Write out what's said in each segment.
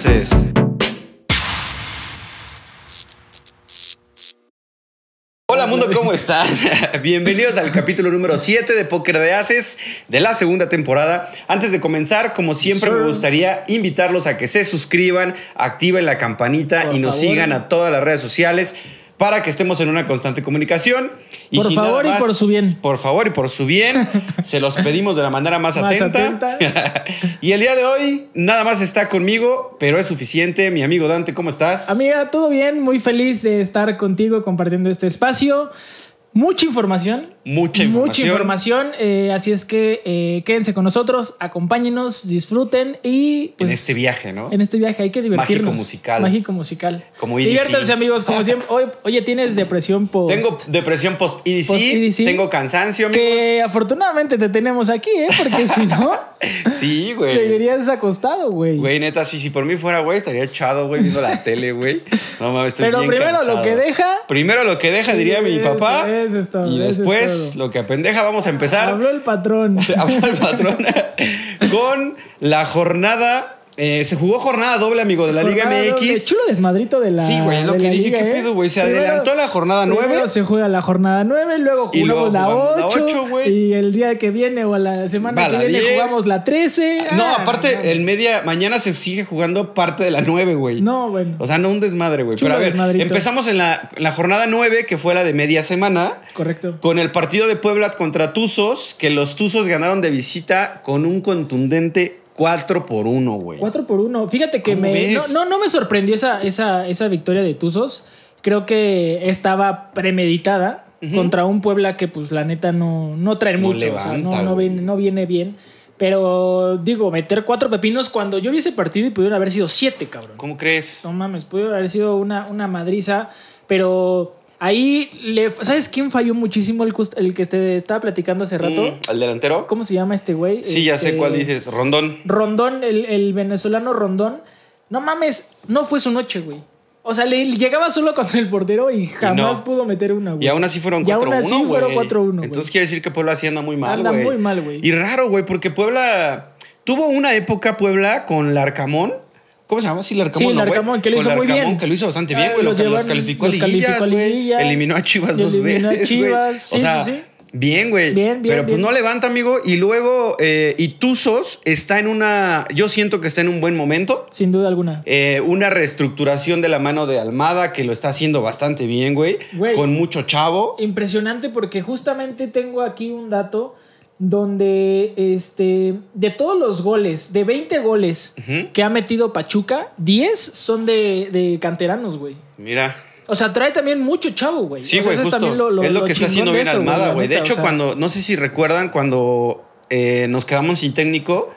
Haces. Hola mundo, ¿cómo están? Bienvenidos al capítulo número 7 de Póker de Haces de la segunda temporada. Antes de comenzar, como siempre, me gustaría invitarlos a que se suscriban, activen la campanita Por y nos favor. sigan a todas las redes sociales para que estemos en una constante comunicación. Por sin favor y por su bien. Por favor y por su bien. se los pedimos de la manera más, Más atenta. y el día de hoy nada más está conmigo, pero es suficiente. Mi amigo Dante, ¿cómo estás? Amiga, todo bien, muy feliz de estar contigo compartiendo este espacio. Mucha información. Mucha Mucha información. información. eh, así es que eh, quédense con nosotros, acompáñenos, disfruten y. en pues, este viaje, ¿no? En este viaje hay que divertirnos. Mágico musical. Mágico musical. Como EDC. Diviértanse, amigos, como siempre. Oye, tienes depresión post. Tengo depresión post-EDC, Post-EDC. tengo cansancio, amigos. Que afortunadamente te tenemos aquí, ¿eh? Porque si no, Sí, güey. seguirías acostado, güey. Güey, neta, sí, si por mí fuera, güey, estaría echado, güey, viendo la tele, güey. No mames, estoy Pero bien primero cansado. lo que deja. Primero lo que deja, diría mi papá. eso y eso es después, lo que apendeja, vamos a empezar. Habló el patrón. Habló el patrón. con la jornada. Eh, se jugó jornada doble, amigo, de la Liga Jornada doble. MX. Chulo desmadrito de la. Sí, güey, es lo que dije, liga, ¿qué ¿eh? pedo, güey? Se Primero- adelantó la jornada primero nueve. se juega la jornada 9, luego Y luego jugamos la jugamos la 8. ocho, güey. y el día que viene o la semana Va que la viene 10. jugamos la 13. No, Ah, aparte, no, el media. Mañana se sigue jugando parte de la 9, güey. No, bueno. O sea, no un desmadre, güey. Pero a ver, desmadrito. empezamos en la, en la jornada 9, que fue la de media semana, Correcto. con el partido de Puebla contra Tuzos, que los Tuzos ganaron de visita con un contundente 4 por 1, güey. 4 por 1. Fíjate que ¿Cómo me, no, no, no me sorprendió esa, esa, esa victoria de Tuzos. Creo que estaba premeditada contra un Puebla que, pues, la neta no, no trae No mucho. o sea, levanta, no, no, güey. viene, no viene bien. Pero digo, meter cuatro pepinos cuando yo vi ese partido y pudieron haber sido siete, cabrón. ¿Cómo crees? No mames, pudieron haber sido una, una madriza. Pero ahí, le, ¿sabes quién falló muchísimo? El, que te estaba platicando hace rato. Mm, ¿Al delantero? ¿Cómo se llama este güey? Sí, ya sé Este, cuál dices. Rondón. Rondón, el, el venezolano Rondón, no mames, no fue su noche, güey. O sea, le llegaba solo contra el portero y jamás no. pudo meter una, güey. Y aún así fueron 4-1, Y aún así fueron 4-1, güey. Entonces quiere decir que Puebla sí anda muy mal, Anda güey. muy mal, güey. Y raro, güey, porque Puebla tuvo una época Puebla con Larcamón. ¿Cómo se llama? Sí, Larcamón. Sí, ¿no, güey? Larcamón, que lo hizo muy Larcamón, bien. que lo hizo bastante bien, güey. Lo, los que los calificó los liguillas, a güey. liguilla. Eliminó a Chivas dos eliminó a veces, güey. Chivas, sí, o sea, sí, bien, güey. Bien, bien, Pero pues bien. no levanta, amigo. Y luego, eh, y Tuzos está en una... Yo siento que está en un buen momento. Sin duda alguna. Eh, una reestructuración de la mano de Almada que lo está haciendo bastante bien, güey. Güey. Con mucho chavo. Impresionante porque justamente tengo aquí un dato donde este de todos los goles, de 20 goles que ha metido Pachuca, 10 son de, de canteranos, güey. Mira. O sea, trae también mucho chavo, güey. Sí, güey, justo. también lo- lo- es lo, lo que está haciendo bien eso, Almada, güey. De hecho, o sea, cuando, no sé si recuerdan cuando eh, nos quedamos sin técnico,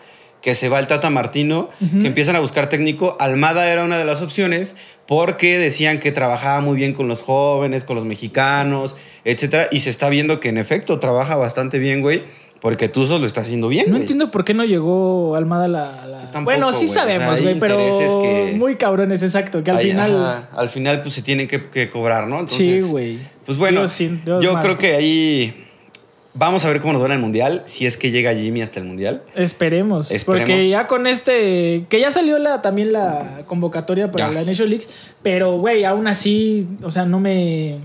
que se va el Tata Martino, que empiezan a buscar técnico, Almada era una de las opciones porque decían que trabajaba muy bien con los jóvenes, con los mexicanos, etcétera. Y se está viendo que en efecto trabaja bastante bien, güey, porque Tuzos lo está haciendo bien, No güey. entiendo por qué no llegó Almada a la. a la- tampoco, bueno, sí güey, o sea, sabemos, güey, pero que- muy cabrones, exacto. Que al final. ajá, al final, pues se tienen que, que cobrar, ¿no? Sí, Entonces, güey. Pues bueno, Dios sin- Dios yo madre. creo que ahí vamos a ver cómo nos va en el mundial, si es que llega Jimmy hasta el mundial. Esperemos, Esperemos. Porque ya con este. Que ya salió la, también la convocatoria para Ya. la Nation League. Pero, güey, aún así. O sea, no me.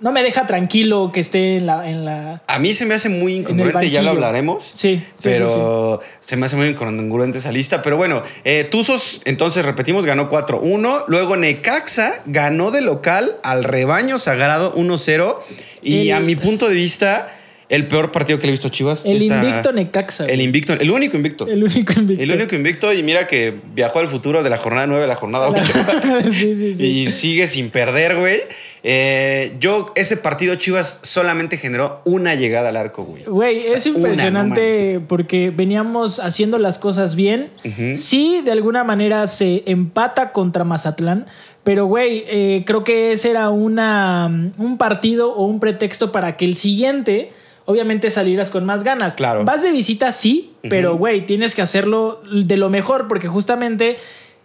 No me deja tranquilo que esté en la. En la A mí se me hace muy incongruente, ya lo hablaremos. sí, sí, pero se me hace muy incongruente esa lista. Pero bueno, eh, Tuzos, entonces repetimos, ganó 4-1. Luego Necaxa ganó de local al rebaño sagrado 1-0. Y a mi punto de vista, el peor partido que le he visto a Chivas. El invicto Necaxa. El invicto, el único invicto. El único invicto. El único invicto, y mira que viajó al futuro de la jornada 9 a la jornada 8. sí, sí, sí. y sigue sin perder, güey. Eh, yo, ese partido Chivas solamente generó una llegada al arco, güey. Güey, O sea, es una, impresionante no porque veníamos haciendo las cosas bien. Sí, de alguna manera se empata contra Mazatlán. Pero, güey, eh, creo que ese era una, un partido o un pretexto para que el siguiente, obviamente, salieras con más ganas. Claro. Vas de visita, sí, pero, güey, tienes que hacerlo de lo mejor porque justamente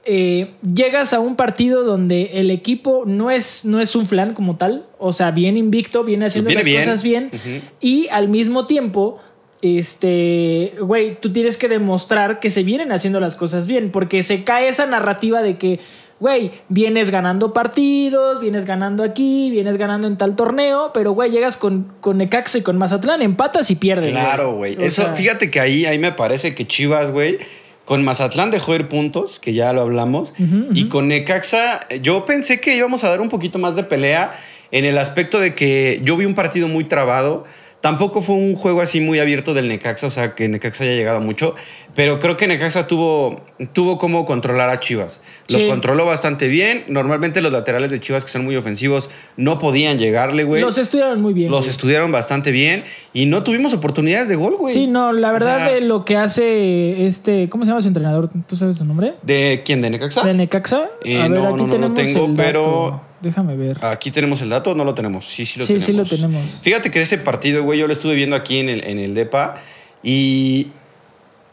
eh, llegas a un partido donde el equipo no es, no es un flan como tal, o sea, bien invicto, viene haciendo Viene las bien. cosas bien y al mismo tiempo este, güey, tú tienes que demostrar que se vienen haciendo las cosas bien, porque se cae esa narrativa de que, güey, vienes ganando partidos, vienes ganando aquí, vienes ganando en tal torneo, pero, güey, llegas con, con Necaxa y con Mazatlán, empatas y pierdes. Claro, güey. Eso, fíjate que ahí, ahí me parece que Chivas, güey, con Mazatlán dejó ir puntos, que ya lo hablamos, y con Necaxa, yo pensé que íbamos a dar un poquito más de pelea en el aspecto de que yo vi un partido muy trabado. Tampoco fue un juego así muy abierto del Necaxa, o sea, que Necaxa haya llegado mucho, pero creo que Necaxa tuvo, tuvo como controlar a Chivas. Lo controló bastante bien. Normalmente los laterales de Chivas, que son muy ofensivos, no podían llegarle, güey. Los estudiaron muy bien. Los estudiaron bastante bien y no tuvimos oportunidades de gol, güey. Sí, no, la verdad de lo que hace este, ¿cómo se llama su entrenador? ¿Tú sabes su nombre? ¿De quién? ¿De Necaxa? De Necaxa. Eh, a ver, no, aquí no, no lo tengo, pero... Déjame ver. Aquí tenemos el dato, no lo tenemos. Sí, sí lo sí, tenemos. Sí, lo tenemos. Fíjate que ese partido, güey, yo lo estuve viendo aquí en el, en el DEPA y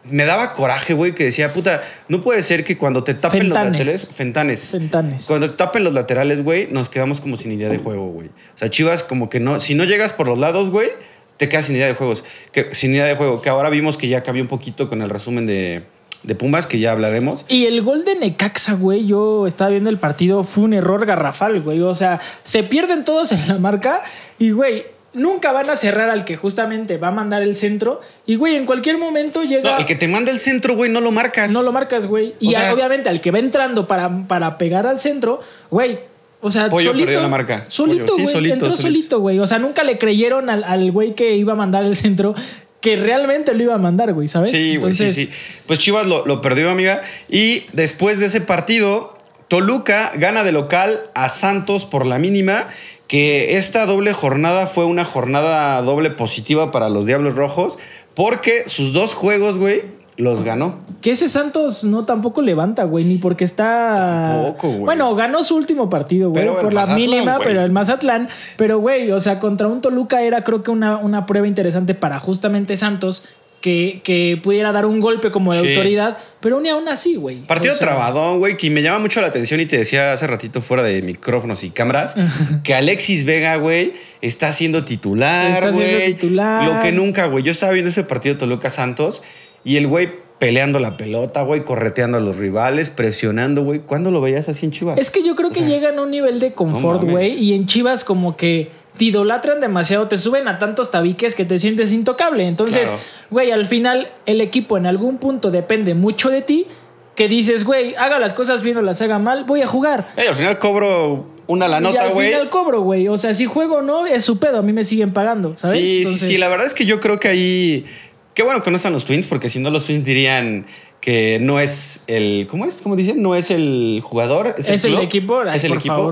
me daba coraje, güey, que decía, puta, no puede ser que cuando te tapen los laterales. Fentanes. Fentanes. Cuando te tapen los laterales, güey, nos quedamos como sin idea de juego, güey. O sea, Chivas, como que no. Si no llegas por los lados, güey, te quedas sin idea de juegos. Que, sin idea de juego. Que ahora vimos que ya cambió un poquito con el resumen de de Pumas, que ya hablaremos. Y el gol de Necaxa, güey, yo estaba viendo el partido, fue un error garrafal, güey. O sea, se pierden todos en la marca y, güey, nunca van a cerrar al que justamente va a mandar el centro. Y, güey, en cualquier momento llega. No, el que te manda el centro, güey, no lo marcas. No lo marcas, güey. Y obviamente al que va entrando para, para pegar al centro, güey. O sea, Pollo solito, perdió la marca. Solito, güey. entró solito, güey. O sea, nunca le creyeron al güey que iba a mandar el centro que realmente lo iba a mandar, güey, ¿sabes? Sí, güey, sí, sí. Pues Chivas lo, perdió, amiga. Y después de ese partido, Toluca gana de local a Santos por la mínima. Que esta doble jornada fue una jornada doble positiva para los Diablos Rojos. Porque sus dos juegos, güey, los ganó. Que ese Santos no tampoco levanta, güey, ni porque está. Tampoco, güey. Bueno, ganó su último partido, güey, por la mínima, pero el Mazatlán. Pero, güey, o sea, contra un Toluca era creo que una, una prueba interesante para justamente Santos. Que, que, pudiera dar un golpe como de autoridad, pero ni aún así, güey. Partido trabadón, güey, que me llama mucho la atención y te decía hace ratito fuera de micrófonos y cámaras que Alexis Vega, güey, está siendo titular, güey. Lo que nunca, güey. Yo estaba viendo ese partido Toluca Santos y el güey peleando la pelota, güey, correteando a los rivales, presionando, güey. ¿Cuándo lo veías así en Chivas? Es que yo creo que llegan a un nivel de confort, güey. y en Chivas como que te idolatran demasiado, te suben a tantos tabiques que te sientes intocable. Entonces, güey, al final el equipo en algún punto depende mucho de ti. Que dices, güey, haga las cosas bien o las haga mal, voy a jugar. Y al final cobro una la nota, güey. Al final cobro, güey. O sea, si juego o no, es su pedo. A mí me siguen pagando, ¿sabes? Sí, sí, sí. La verdad es que yo creo que ahí Qué bueno que no están los Twins, porque si no los Twins dirían que no es el. ¿Cómo es? ¿Cómo dicen? No es el jugador. Es, el, equipo. es el equipo.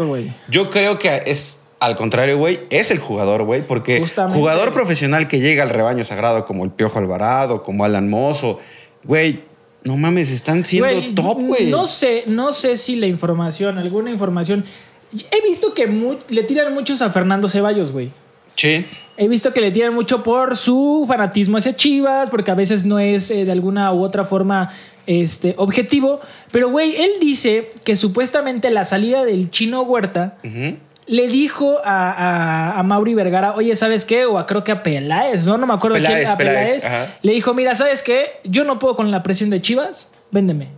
Yo creo que es al contrario, güey. Es el jugador, güey. Porque jugador profesional que llega al rebaño sagrado, como el Piojo Alvarado, como Alan Mozo, güey. No mames, están siendo top, güey. No sé, no sé si la información, alguna información. He visto que le tiran muchos a Fernando Ceballos, güey. Sí. He visto que le tiran mucho por su fanatismo hacia Chivas, porque a veces no es eh, de alguna u otra forma este, objetivo. Pero, güey, él dice que supuestamente la salida del chino Huerta le dijo a, a, Mauri Vergara, oye, ¿sabes qué? O a, creo que a Peláez, ¿no? No me acuerdo quién, a Peláez. Le dijo, mira, ¿sabes qué? Yo no puedo con la presión de Chivas, véndeme.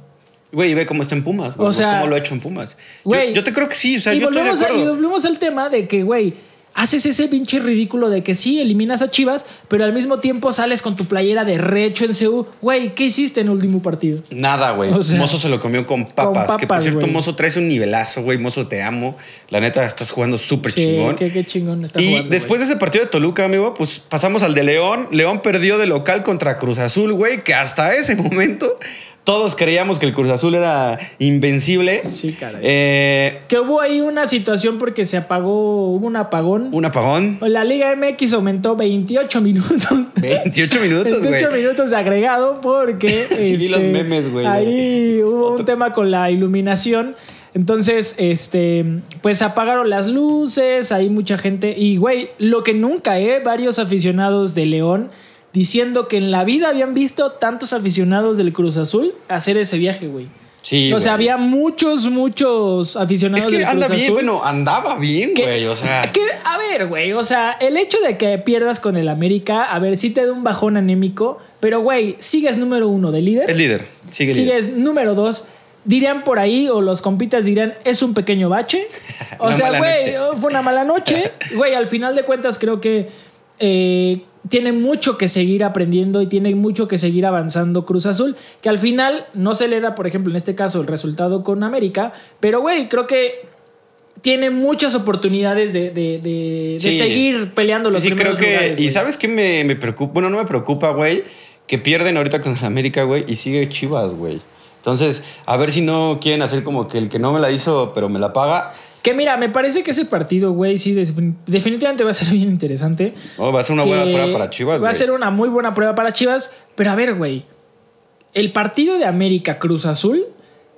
Güey, ve cómo está en Pumas, o sea, cómo lo ha hecho en Pumas. Güey, yo, te creo que sí, o sea, yo estoy de acuerdo. y volvemos al tema de que, güey, haces ese pinche ridículo de que sí, eliminas a Chivas, pero al mismo tiempo sales con tu playera de recho en CU. Güey, ¿qué hiciste en el último partido? Nada, güey. Mozo se lo comió con papas. que por cierto, Mozo traes un nivelazo, güey. Mozo, te amo. La neta, estás jugando súper chingón. Qué, qué chingón está y después de ese partido de Toluca, amigo, pues pasamos al de León. León perdió de local contra Cruz Azul, güey, que hasta ese momento todos creíamos que el Cruz Azul era invencible. Sí, caray. Eh, que hubo ahí una situación porque se apagó, hubo un apagón. ¿Un apagón? La Liga MX aumentó 28 minutos. 28 minutos, güey. 28 minutos agregado porque. sí, vi los este, memes, güey. Ahí hubo un tema con la iluminación. Entonces, este, pues apagaron las luces, hay mucha gente. Y, güey, lo que nunca, ¿eh? Varios aficionados de León diciendo que en la vida habían visto tantos aficionados del Cruz Azul hacer ese viaje, güey. Sí. O sea, había muchos, muchos aficionados. Es que anda bien, bueno, andaba bien, güey. O sea. Que, a ver, güey, o sea, el hecho de que pierdas con el América, a ver, sí te da un bajón anémico, pero güey, sigues número uno de líder. Es líder, sigue Sigues número dos. Dirían por ahí, o los compitas dirían, es un pequeño bache. O sea, güey, noche. fue una mala noche. Güey, al final de cuentas creo que eh, tiene mucho que seguir aprendiendo y tiene mucho que seguir avanzando Cruz Azul, que al final no se le da, por ejemplo, en este caso, el resultado con América, pero güey, creo que tiene muchas oportunidades de, de- de- seguir peleando los Sí, sí, creo que. lugares, y sabes qué me, me preocupa. Bueno, no me preocupa, güey. Que pierden ahorita con América, güey. Y sigue Chivas, güey. Entonces, a ver si no quieren hacer como que el que no me la hizo, pero me la paga. Que mira, me parece que ese partido, güey, sí, defin- definitivamente va a ser bien interesante. Oh, va a ser una buena prueba para Chivas, Va a ser una muy buena prueba para Chivas. Pero a ver, güey. El partido de América Cruz Azul.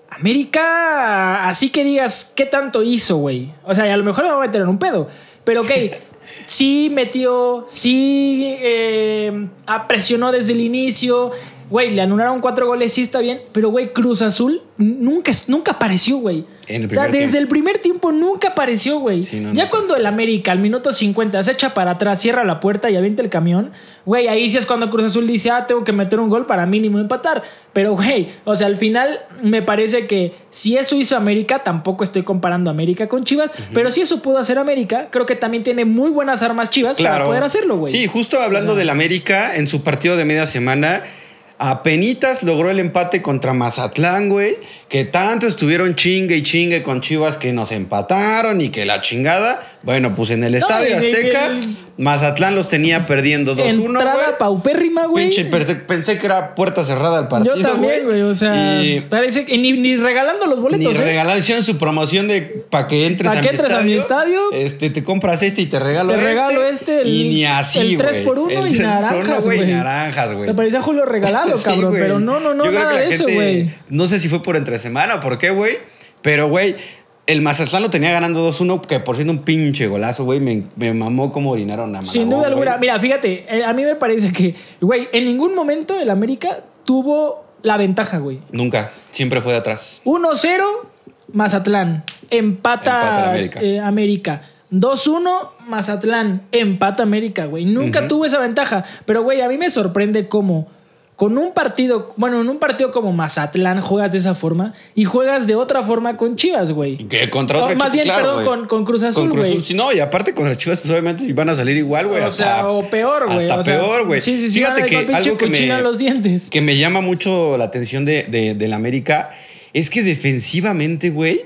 América, así que digas, ¿qué tanto hizo, güey? O sea, a lo mejor me va a meter en un pedo. Pero ok, sí metió, sí eh, ah, presionó desde el inicio. Güey, le anularon cuatro goles, sí está bien. Pero, güey, Cruz Azul nunca, nunca apareció, güey. En el O sea, desde tiempo. el primer tiempo nunca apareció, güey. Sí, no, ya no cuando el América al minuto 50 se echa para atrás, cierra la puerta y avienta el camión, güey, ahí sí es cuando Cruz Azul dice, ah, tengo que meter un gol para mínimo empatar. Pero, güey, o sea, al final me parece que si eso hizo América, tampoco estoy comparando América con Chivas, pero si eso pudo hacer América, creo que también tiene muy buenas armas Chivas para poder hacerlo, güey. Sí, justo hablando del América, en su partido de media semana, apenitas logró el empate contra Mazatlán, güey. Que tanto estuvieron chingue y chingue con Chivas que nos empataron y que la chingada. Bueno, pues en el Estadio de- Azteca, el- Mazatlán los tenía perdiendo 2-1, Entrada paupérrima, güey. Pensé, que era puerta cerrada el partido, Yo también, güey, o sea, Y parece que ni, ni regalando los ni boletos, ¿eh? regalaron, hicieron su promoción de para que entres, Pa' a, que mi entres a mi estadio. Este, te compras este y te regalo Te este. regalo este, el- y ni así, el tres güey. por uno El y tres por naranjas, güey. Naranjas, güey. Te parecía Julio regalado, Sí, cabrón. güey. Pero no, no, no, Yo creo nada que la de eso, güey. No sé si fue por entre semana o por qué, güey. Pero, güey, el Mazatlán lo tenía ganando 2-1, que por siendo un pinche golazo, güey. Me, me mamó como orinaron a Sin duda alguna. güey. Mira, fíjate, eh, a mí me parece que, güey, en ningún momento el América tuvo la ventaja, güey. Nunca. Siempre fue de atrás. 1-0, Mazatlán. Empata, América. eh, América. 2-1, Mazatlán. Empata América, güey. Nunca tuvo esa ventaja. Pero, güey, a mí me sorprende cómo con un partido, bueno, en un partido como Mazatlán juegas de esa forma y juegas de otra forma con Chivas, güey. Que contra O otro más equipo, bien, claro, perdón, con, con Cruz Azul, güey. Sí, no, y aparte con las chivas, pues obviamente iban a salir igual, güey. O hasta- sea, o peor, güey. Hasta o sea, peor, güey. Sí, sí, sí. Fíjate van que algo que me, en los dientes. que me llama mucho la atención de, de, del América es que defensivamente, güey,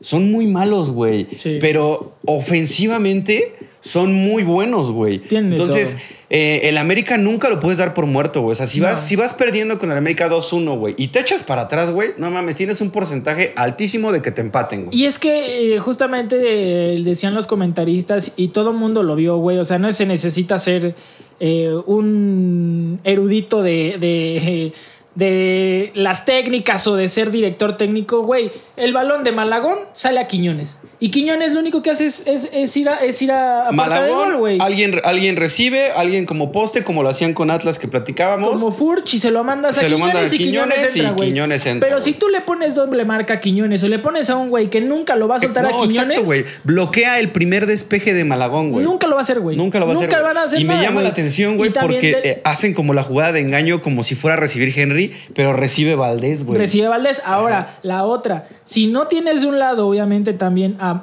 son muy malos, güey. Sí. Pero ofensivamente son muy buenos, güey. Entonces, eh, el América nunca lo puedes dar por muerto, güey. O sea, si, No. vas, si vas perdiendo con el América 2-1, güey, y te echas para atrás, güey, no mames, tienes un porcentaje altísimo de que te empaten, güey. Y es que eh, justamente eh, decían los comentaristas y todo el mundo lo vio, güey. O sea, no se necesita ser un erudito de, de, de las técnicas o de ser director técnico, güey. El balón de Malagón sale a Quiñones. Y Quiñones lo único que hace es, es- es ir a, es ir a, a Malagón, güey. alguien, alguien recibe, alguien como poste, como lo hacían con Atlas que platicábamos. Como Furch y se lo mandas a Se lo Quiñones mandan a y Quiñones, Quiñones y entra. Quiñones entra, Pero si tú le pones doble marca a Quiñones o le pones a un güey que nunca lo va a soltar a no, Quiñones, exacto, güey. Bloquea el primer despeje de Malagón, güey. nunca lo va a hacer, güey. Nunca lo va a hacer. Nunca van a hacer y me llama la atención, güey, porque eh, hacen como la jugada de engaño como si fuera a recibir Henry, pero recibe Valdés, güey. Recibe Valdés. Ahora, la otra. Si no tienes de un lado, obviamente, también a,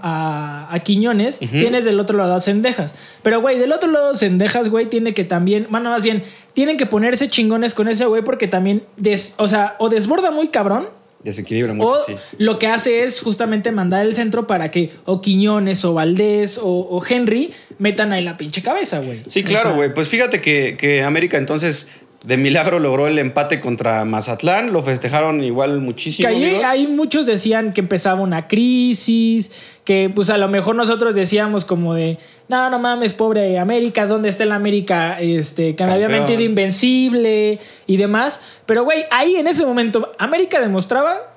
a- a Quiñones, tienes del otro lado a Cendejas. Pero, güey, del otro lado, Cendejas, güey, tiene que también. Bueno, más bien, tienen que ponerse chingones con ese güey porque también. des- o sea, o desborda muy cabrón. Desequilibra mucho, O sí. lo que hace es justamente mandar el centro para que o Quiñones o Valdés o, o Henry metan ahí la pinche cabeza, güey. Sí, O claro, sea, güey. Pues fíjate que, que América entonces de milagro logró el empate contra Mazatlán. Lo festejaron igual muchísimo. Que ahí, muchos decían que empezaba una crisis, que pues a lo mejor nosotros decíamos como de, no, no mames, pobre América, ¿dónde está el América? Este, que había mentido invencible y demás. Pero, güey, ahí en ese momento América demostraba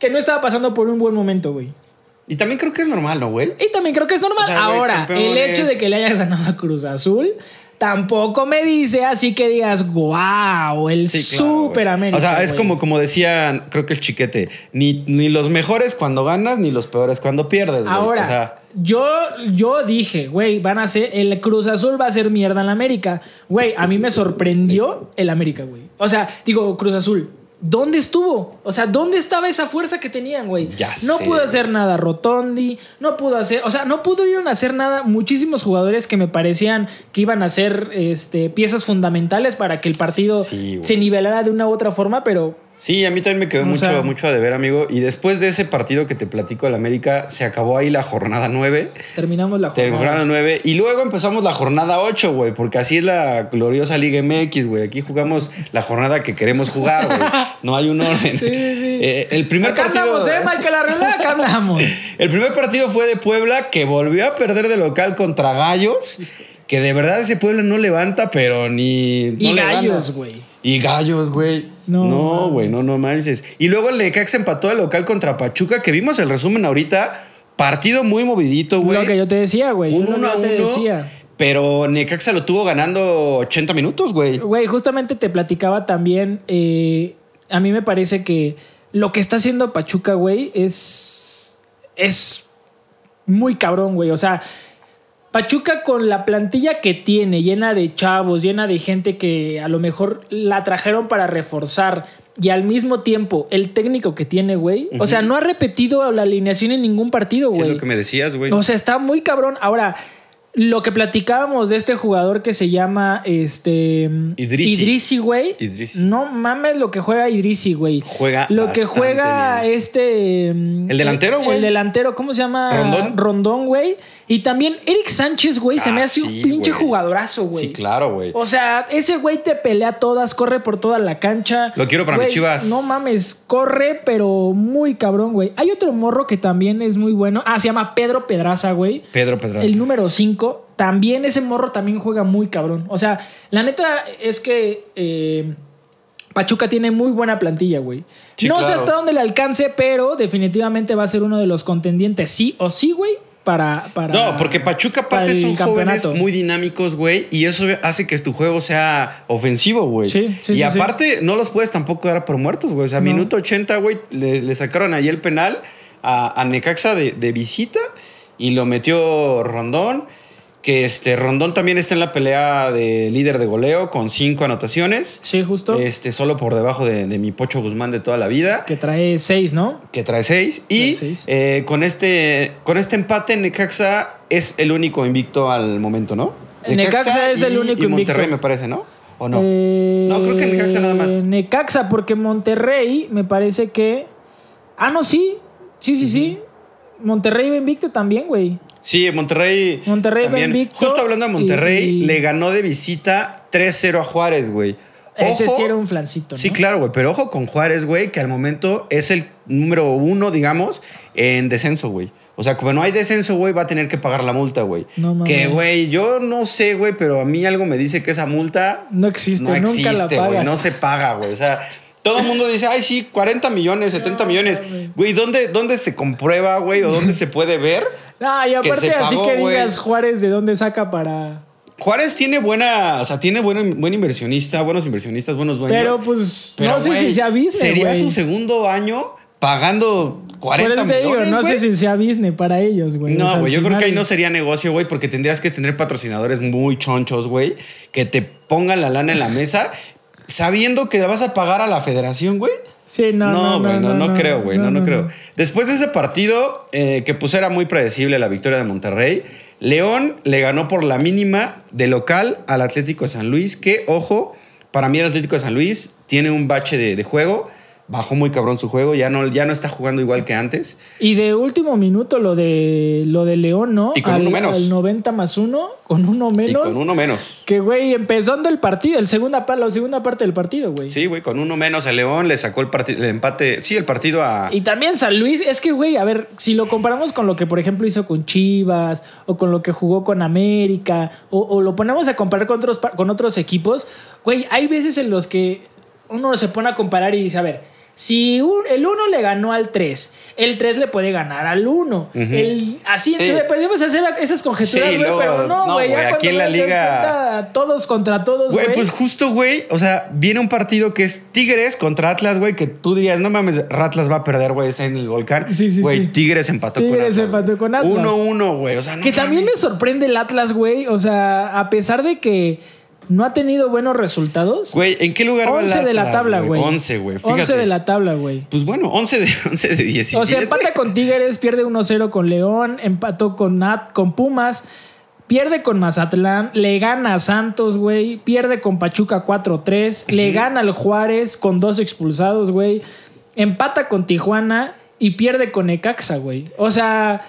que no estaba pasando por un buen momento, güey. Y también creo que es normal, ¿no, güey? Y también creo que es normal. O sea, güey, Ahora, el hecho de que le hayas ganado a Cruz Azul tampoco me dice así que digas, wow, el Sí, claro. América. O sea, es güey". como, como decía, creo que el chiquete, ni, ni los mejores cuando ganas, ni los peores cuando pierdes, güey. Ahora, O sea, yo, yo dije, güey, van a ser, el Cruz Azul va a ser mierda en la América. Güey, a mí me sorprendió el América, güey. O sea, digo, Cruz Azul. ¿Dónde estuvo? O sea, ¿dónde estaba esa fuerza que tenían, güey? Ya no sé, pudo hacer nada Rotondi, no pudo hacer, o sea, no pudieron hacer nada muchísimos jugadores que me parecían que iban a ser este, piezas fundamentales para que el partido Sí, se nivelara de una u otra forma, pero Sí, a mí también me quedó O mucho, sea- mucho a deber, amigo. Y después de ese partido que te platico del América, se acabó ahí la jornada 9. terminamos la jornada. jornada 9. Y luego empezamos la jornada 8, güey. Porque así es la gloriosa Liga MX, güey. Aquí jugamos la jornada que queremos jugar, güey. No hay un orden. Sí, sí, sí. Eh, el primer Acá partido. andamos, ¿eh, Michael Arreola? Acá andamos. El primer partido fue de Puebla, que volvió a perder de local contra Gallos. Que de verdad ese Puebla no levanta, pero ni. Y no gallos, güey. Y gallos, güey. No güey, no, no manches. Y luego el Necaxa empató de local contra Pachuca, que vimos el resumen ahorita. Partido muy movidito, güey. Lo que yo te decía, güey. Un 1 que a yo te 1. decía. Pero Necaxa lo tuvo ganando 80 minutos, güey. Güey, justamente te platicaba también. eh, a mí me parece que lo que está haciendo Pachuca, güey, es. Es muy cabrón, güey. O sea, Pachuca con la plantilla que tiene, llena de chavos, llena de gente que a lo mejor la trajeron para reforzar. Y al mismo tiempo, el técnico que tiene, güey. O sea, no ha repetido la alineación en ningún partido, Sí, güey. es lo que me decías, güey. O sea, está muy cabrón. Ahora, lo que platicábamos de este jugador que se llama este Idrisi. Idrisi, güey. Idrisi. No mames lo que juega Idrisi, güey. Juega Lo que juega bien. este. mm, El delantero, güey. El delantero, ¿cómo se llama? Rondón. Rondón, güey. Y también Eric Sánchez, güey, se me Ah, hace sí, un pinche güey. jugadorazo, güey. Sí, claro, güey. O sea, ese güey te pelea todas, corre por toda la cancha. Lo quiero para Güey, mis Chivas. No mames, corre, pero muy cabrón, güey. Hay otro morro que también es muy bueno. Ah, se llama Pedro Pedraza, güey. Pedro Pedraza. El número 5. También ese morro también juega muy cabrón. O sea, la neta es que eh, Pachuca tiene muy buena plantilla, güey. Sí, no sé hasta dónde le alcance, pero definitivamente va a ser uno de los contendientes, sí o sí, güey. Para, para. No, porque Pachuca aparte son jóvenes muy dinámicos, güey, y eso hace que tu juego sea ofensivo, güey. Sí, sí, y sí, aparte no los puedes tampoco dar por muertos, güey. O sea, No. minuto 80, güey, le, le sacaron ahí el penal a, a Necaxa de, de visita y lo metió Rondón. Que este Rondón también está en la pelea de líder de goleo con cinco anotaciones. Sí, justo. Este, solo por debajo de, de mi Pocho Guzmán de toda la vida Que trae 6, ¿no? que trae seis. Y Trae seis. eh, con, este, con este empate, Necaxa es el único invicto al momento, ¿no? Necaxa es el único Y Monterrey, invicto. me parece, ¿no? ¿O no? Eh, no, creo que Necaxa nada más. Necaxa, porque Monterrey me parece que. Ah, no, sí. Sí, sí, sí. Monterrey va invicto también, güey. Sí, Monterrey. Monterrey también. invicto Justo hablando de Monterrey, y- le ganó de visita 3-0 a Juárez, güey. Ese Ojo- sí era un flancito. ¿no? Sí, claro, güey. Pero ojo con Juárez, güey, que al momento es el número uno, digamos, en descenso, güey. O sea, como no hay descenso, güey, va a tener que pagar la multa, güey. No que, güey, yo no sé, güey, pero a mí algo me dice que esa multa No existe, no nunca existe, la güey. No se paga, güey. O sea, todo el mundo dice, ay, sí, 40 millones, 70 millones. Güey, ¿dónde, ¿dónde se comprueba, güey? ¿O dónde se puede ver? Ah, y aparte, se así pagó, que digas Juárez de dónde saca para. Juárez tiene buena, o sea, tiene buen, buen inversionista, buenos inversionistas, buenos dueños. Pero pues, Pero, no sé si sea business. Sería su segundo año pagando 40 Por eso te digo, millones, no sé si sea business para ellos, güey. No, güey, yo creo que ahí no sería negocio, güey, porque tendrías que tener patrocinadores muy chonchos, güey, que te pongan la lana en la mesa, sabiendo que vas a pagar a la federación, güey. Sí, no, no, No, no, no, no, creo, güey, no, no, creo. Después de ese partido, eh, que pues era muy predecible la victoria de Monterrey, León le ganó por la mínima de local al Atlético de San Luis, que, ojo, para mí el Atlético de San Luis tiene un bache de, de juego, bajó muy cabrón su juego, ya no, ya no está jugando igual que antes. Y de último minuto lo de lo de León, ¿no? Y con al, uno menos. Al 90 más uno, con uno menos. Y con uno menos. Que, güey, empezando el partido, el segunda, la segunda parte del partido, güey. Sí, güey, con uno menos el León le sacó el, el empate, sí, el partido a... Y también San Luis, es que, güey, a ver, si lo comparamos con lo que, por ejemplo, hizo con Chivas o con lo que jugó con América o, o lo ponemos a comparar con otros, con otros equipos, güey, hay veces en los que uno se pone a comparar y dice, a ver, Si un- el 1 le ganó al 3, el 3 le puede ganar al 1. el, así Sí. podemos hacer esas conjeturas, güey, pero no, güey. aquí en la liga- todos contra todos, Güey, güey. pues justo, güey. O sea, viene un partido que es Tigres contra Atlas, güey, que tú dirías, no mames, Atlas va a perder, güey, es en el volcán. Sí, sí, Güey, sí. Tigres empató con Tigres Atlas. empató con Atlas. 1-1, güey. O sea, no que también me sorprende el Atlas, güey. O sea, a pesar de que no ha tenido buenos resultados. Güey, ¿en qué lugar va el 11 de la Atlas, tabla, güey. 11, güey. Fíjate. 11 de la tabla, güey. Pues bueno, 11 de, 11 de 17. O sea, empata con Tigres, pierde 1-0 con León, empató con Nat, con Pumas, pierde con Mazatlán, le gana a Santos, güey, pierde con Pachuca 4-3, le gana al Juárez con dos expulsados, güey, empata con Tijuana y pierde con Necaxa, güey. O sea,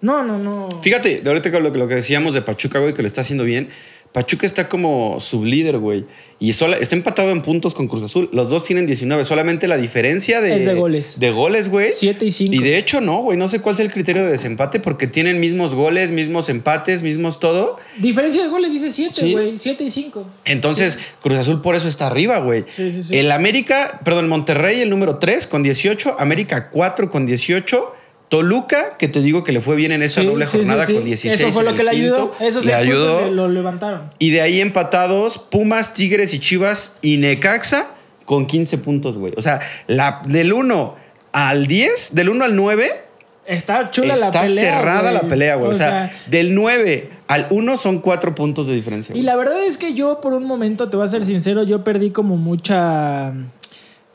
no, no, no. Fíjate, de ahorita con lo, lo que decíamos de Pachuca, güey, que lo está haciendo bien. Pachuca está como sublíder, güey. Y sola- está empatado en puntos con Cruz Azul. Los dos tienen 19. Solamente la diferencia de, Es de goles. De goles, güey. Siete y cinco. Y de hecho, no, güey. No sé cuál es el criterio de desempate porque tienen mismos goles, mismos empates, mismos todo. Diferencia de goles dice 7, Sí. güey, 7 y 5. Entonces, Cruz Azul por eso está arriba, güey. Sí, sí, sí. El América, perdón, Monterrey, el número 3 con 18. América 4 con 18. Toluca, que te digo que le fue bien en esta Sí, doble sí, jornada sí. con 16. Eso fue lo que le ayudó. Eso le ayudó. porque lo levantaron. Y de ahí empatados, Pumas, Tigres y Chivas y Necaxa con 15 puntos, güey. O sea, la, del 1 al 10, del 1 al 9, Está chula la está pelea. cerrada güey. la pelea, güey. O, O sea, sea, del 9 al 1 son 4 puntos de diferencia. Y güey. la verdad es que yo por un momento, te voy a ser sincero, yo perdí como mucha...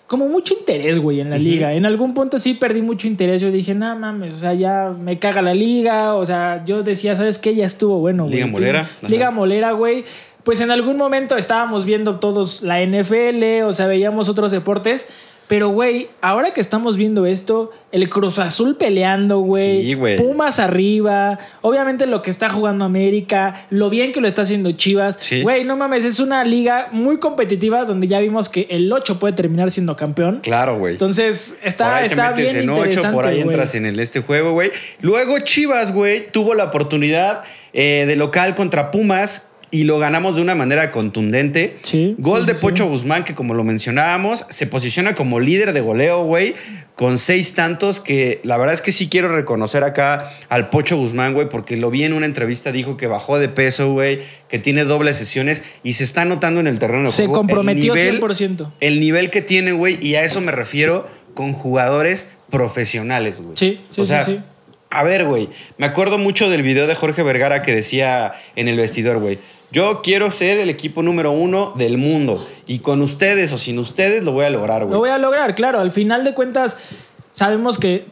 Como mucho interés, güey, en la liga. En algún punto sí perdí mucho interés. Yo dije, no mames, o sea, ya me caga la liga. O sea, yo decía, ¿sabes qué? Ya estuvo bueno, güey. Liga molera. Liga Ajá. molera, güey. Pues en algún momento estábamos viendo todos la NFL, o sea, veíamos otros deportes. Pero, güey, ahora que estamos viendo esto, el Cruz Azul peleando, güey. Sí, güey. Pumas arriba. Obviamente lo que está jugando América. Lo bien que lo está haciendo Chivas. Sí. Güey, no mames, es una liga muy competitiva donde ya vimos que el 8 puede terminar siendo campeón. Claro, güey. Entonces, por está, ahí te está metes bien en 8, interesante, por ahí entras en el, este juego, güey. Luego Chivas, güey, tuvo la oportunidad eh, de local contra Pumas y lo ganamos de una manera contundente. Sí, Gol sí, de sí, Pocho. Guzmán, que como lo mencionábamos, se posiciona como líder de goleo, güey, con seis tantos, que la verdad es que sí quiero reconocer acá al Pocho Guzmán, güey, porque lo vi en una entrevista, dijo que bajó de peso, güey, que tiene dobles sesiones y se está notando en el terreno Se juego el comprometió nivel- 100%. el nivel que tienen, güey, y a eso me refiero con jugadores profesionales, güey. Sí, sí, o sea, sí, sí. A ver, güey, me acuerdo mucho del video de Jorge Vergara que decía en el vestidor, güey. Yo quiero ser el equipo número uno del mundo. Y con ustedes o sin ustedes lo voy a lograr, Lo güey. voy a lograr, claro. Al final de cuentas, sabemos que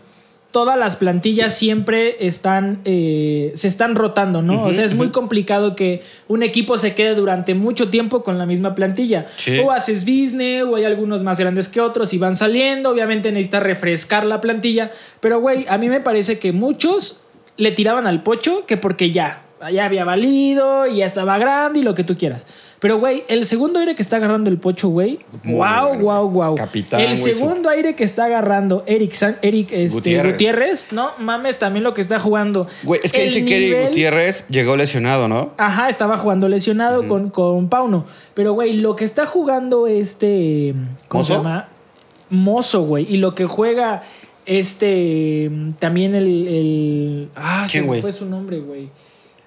todas las plantillas siempre están, eh, se están rotando, ¿no? o sea, es muy complicado que un equipo se quede durante mucho tiempo con la misma plantilla. Sí. O haces business, o hay algunos más grandes que otros y van saliendo. Obviamente necesitas refrescar la plantilla. Pero, güey, a mí me parece que muchos le tiraban al pocho que porque ya, ya había valido y ya estaba grande y lo que tú quieras. Pero, güey, el segundo aire que está agarrando el pocho, güey, wow, wow, wow. Capitán, El segundo aire que está agarrando Eric, San- Eric este, Gutiérrez. Gutiérrez. no mames, también lo que está jugando. Güey, es que El dice que Eric nivel- Gutiérrez llegó lesionado, ¿no? Ajá, estaba jugando lesionado con, con Pauno. Pero, güey, lo que está jugando este. ¿Cómo se llama? Mozo, güey. Y lo que juega este. También el. el ah, se ¿Quién, me güey? fue su nombre, güey.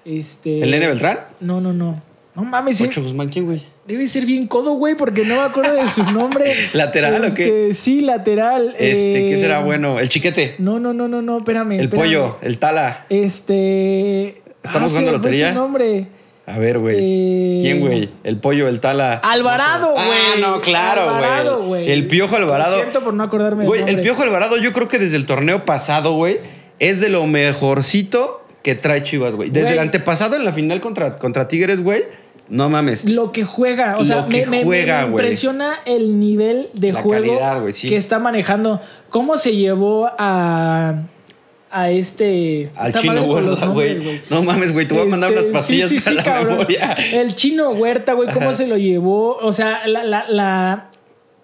Este. ¿El Nene Beltrán? No, no, no. No mames, sí. Pocho Guzmán, ¿quién, güey? Debe ser bien codo, güey, porque no me acuerdo de su nombre. ¿Lateral o qué? Este, Sí, lateral. Este, ¿qué eh, será bueno? El chiquete. No, no, no, no, no, espérame. El espérame. pollo, el tala. Este. ¿Estamos jugando me fue lotería? su nombre. A ver, güey. Eh, ¿Quién, güey? El pollo, el tala. Alvarado, güey. Ah, no, claro, güey. El Piojo Alvarado. Lo siento por no acordarme Güey, el. Piojo Alvarado, yo creo que desde el torneo pasado, güey, es de lo mejorcito que trae Chivas, güey. Desde el antepasado en la final contra, contra Tigres, güey, no mames. Lo que juega, o Lo sea, que me, juega, me impresiona el nivel de La juego calidad, güey, sí. que está manejando. ¿Cómo se llevó a, a este. Al chino Huerta, güey. No mames, güey, te voy a mandar Este, unas pastillas sí, sí, sí, para la cabrón. memoria. El chino Huerta, güey, cómo Ajá. se lo llevó. O sea, la, la, la,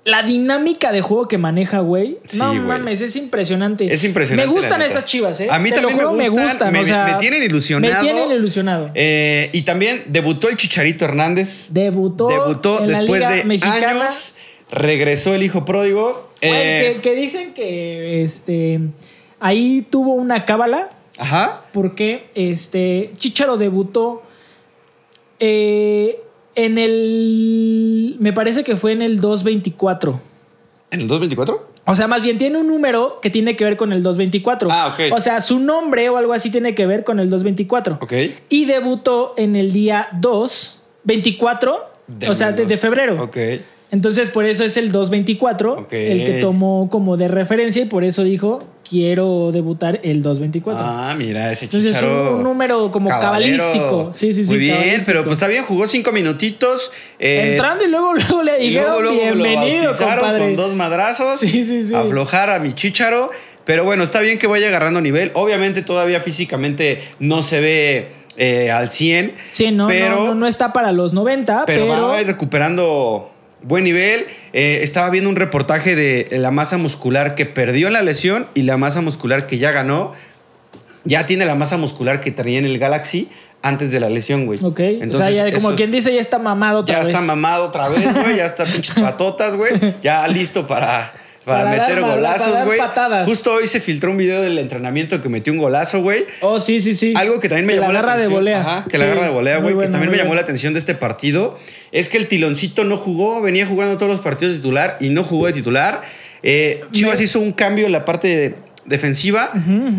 la dinámica de juego que maneja, güey. Sí, no güey. mames, es impresionante. Es impresionante, Me gustan esas chivas, ¿eh? A mí Te también lo me juro, gustan, me- o sea, me tienen ilusionado. Me tienen ilusionado. Eh, y también debutó el Chicharito Hernández. Debutó, Debutó en la después Liga de Mexicana. años. Regresó el hijo pródigo. Güey, Eh, que, que dicen que este ahí tuvo una cábala Ajá. porque este Chicharo debutó eh, en el me parece que fue en el 224. ¿En el 224? O sea, más bien tiene un número que tiene que ver con el 224. Ah, ok. O sea, su nombre o algo así tiene que ver con el 224. Ok. Y debutó en el día 2, 24, o sea, de, de febrero. Ok. Entonces, por eso es el 224 Ok. el que tomó como de referencia y por eso dijo, quiero debutar el 224. Ah, mira, ese Entonces es un, número como cabalero. cabalístico. Sí, sí, sí. Muy bien, pero pues está bien, jugó cinco minutitos. eh, Entrando y luego, luego le dijeron luego, luego lo bienvenido, bautizaron compadre. con dos madrazos. Sí, sí, sí. Aflojar a mi chicharo. Pero bueno, está bien que vaya agarrando nivel. Obviamente todavía físicamente no se ve eh, al 100. Sí, no, pero, no, no, no está para los 90, pero, pero, va a ir recuperando buen nivel. Eh, estaba viendo un reportaje de la masa muscular que perdió en la lesión y la masa muscular que ya ganó. Ya tiene la masa muscular que traía en el Galaxy antes de la lesión, güey. Ok. o sea, ya, como quien dice, ya está mamado otra ya vez. está mamado otra vez, güey. Ya está pinches patotas, güey. Ya listo para, para, meter golazos, güey. Justo hoy se filtró un video del entrenamiento que metió un golazo, güey. Oh, sí, sí, sí. Algo que también me Que llamó la la agarra de atención. volea. Ajá, que la agarra de volea, güey. Que también me llamó la atención de este partido. Es que el tiloncito no jugó, venía jugando todos los partidos de titular y no jugó de titular. Eh, Chivas Me- hizo un cambio en la parte de- defensiva.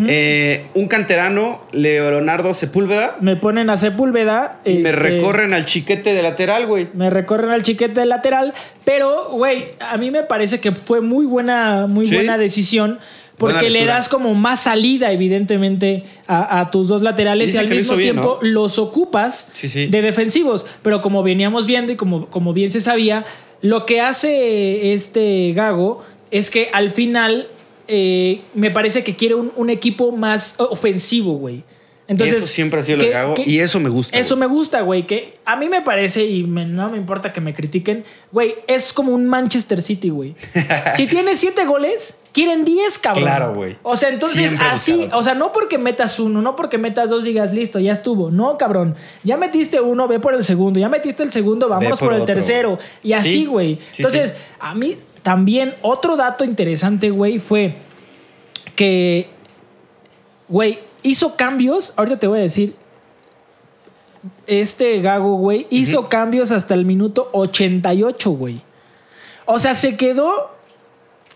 Eh, un canterano, Leonardo Sepúlveda, Me ponen a Sepúlveda. y me este, recorren al chiquete de lateral, güey. Me recorren al chiquete de lateral. Pero, güey, a mí me parece que fue muy buena, muy Sí. buena decisión. Porque le das como más salida, evidentemente, a, a tus dos laterales y al mismo bien, tiempo ¿no? los ocupas Sí, sí. de defensivos. Pero como veníamos viendo y como, como bien se sabía, lo que hace este Gago es que al final eh, me parece que quiere un, un equipo más ofensivo, güey. Entonces, eso siempre ha sido lo que- hago que- y eso me gusta. eso güey. me gusta, güey, que a mí me parece, y me- no me importa que me critiquen, güey, es como un Manchester City, güey. si tienes siete goles, quieren 10, cabrón. Claro, güey. O sea, entonces Siempre así, buscado. o sea, no porque metas uno, no porque metas dos, digas, listo, ya estuvo. No, cabrón. Ya metiste uno, ve por el segundo. Ya metiste el segundo, vámonos por por, el otro. tercero. Y así, Sí, güey. sí, entonces, sí. a mí también otro dato interesante, güey, fue que, güey, hizo cambios. Ahorita te voy a decir. Este Gago, güey, hizo cambios hasta el minuto 88, güey. O sea, se quedó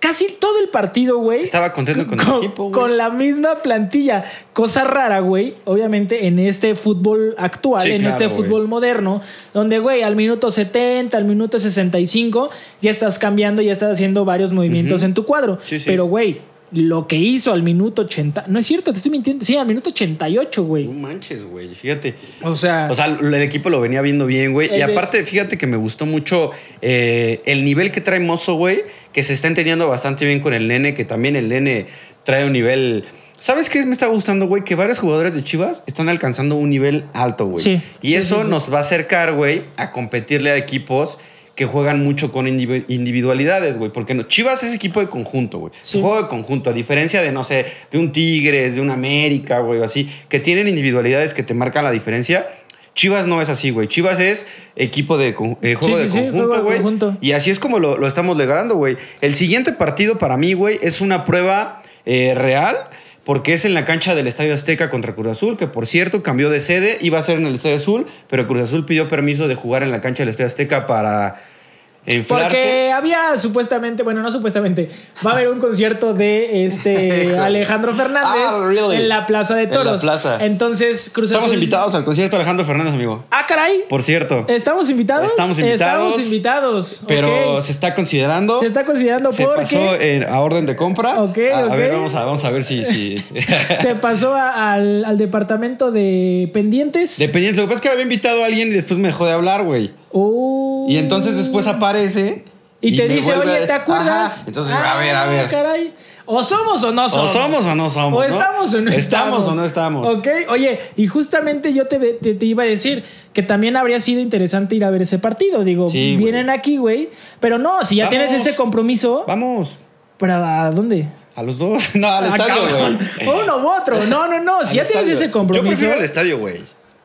casi todo el partido, güey. Estaba contento con el equipo, güey. Con la misma plantilla. Cosa rara, güey. Obviamente en este fútbol actual, Sí, en claro, este güey. fútbol moderno, donde, güey, al minuto 70, al minuto 65, ya estás cambiando, ya estás haciendo varios movimientos en tu cuadro. Sí, sí. Pero, güey, lo que hizo al minuto 80, no es cierto, te estoy mintiendo. Sí, al minuto 88, güey. No manches, güey. Fíjate. O sea, O sea, el equipo lo venía viendo bien, güey. Y aparte, fíjate que me gustó mucho eh, el nivel que trae Mozo, güey. Que se está entendiendo bastante bien con el nene, que también el nene trae un nivel. ¿Sabes qué me está gustando, güey? Que varios jugadores de Chivas están alcanzando un nivel alto, güey. Sí, Y sí, eso sí, sí. nos va a acercar, güey, a competirle a equipos que juegan mucho con indivi- individualidades, güey. Porque no, Chivas es equipo de conjunto, güey. Sí. Es juego de conjunto, a diferencia de, no sé, de un Tigres, de un América, güey, o así, que tienen individualidades que te marcan la diferencia. Chivas no es así, güey. Chivas es equipo de eh, juego Sí, de sí, conjunto, güey. Y así es como lo, lo estamos logrando, güey. El siguiente partido para mí, güey, es una prueba eh, real. Porque es en la cancha del Estadio Azteca contra Cruz Azul, que por cierto cambió de sede, iba a ser en el Estadio Azul, pero Cruz Azul pidió permiso de jugar en la cancha del Estadio Azteca para inflarse. Porque había supuestamente, bueno, no supuestamente, va a haber un concierto de este Alejandro Fernández Ah, really? en la Plaza de En la Toros. plaza. Entonces, Cruz Estamos Azul- invitados al concierto de Alejandro Fernández, amigo. Ah, caray. Por cierto. ¿Estamos invitados? Estamos invitados. Estamos invitados. Pero se está considerando. se está considerando Se porque pasó en- a orden de compra. Ok, a, a ok. ver, vamos a, vamos a ver si. si... se pasó a- al, al departamento de pendientes. Dependiente. Lo que pasa es que había invitado a alguien y después me dejó de hablar, güey. Uh. Y entonces después aparece. Y, te dice, oye, ¿te acuerdas? Ajá. Entonces, a ver, a Ah, ver. caray. O somos o no O somos. somos o no somos. O ¿no? estamos o no estamos. Estamos o no estamos. Ok, oye, y justamente yo te, te- te iba a decir que también habría sido interesante ir a ver ese partido. Digo, Sí, vienen aquí, güey. Pero no, si ya Vamos. tienes ese compromiso, Vamos. ¿para dónde? A los dos. No, al Ah, estadio, güey. Uno u otro. No, no, no. Si Al ya tienes estadio. ese compromiso. Yo prefiero el estadio, güey.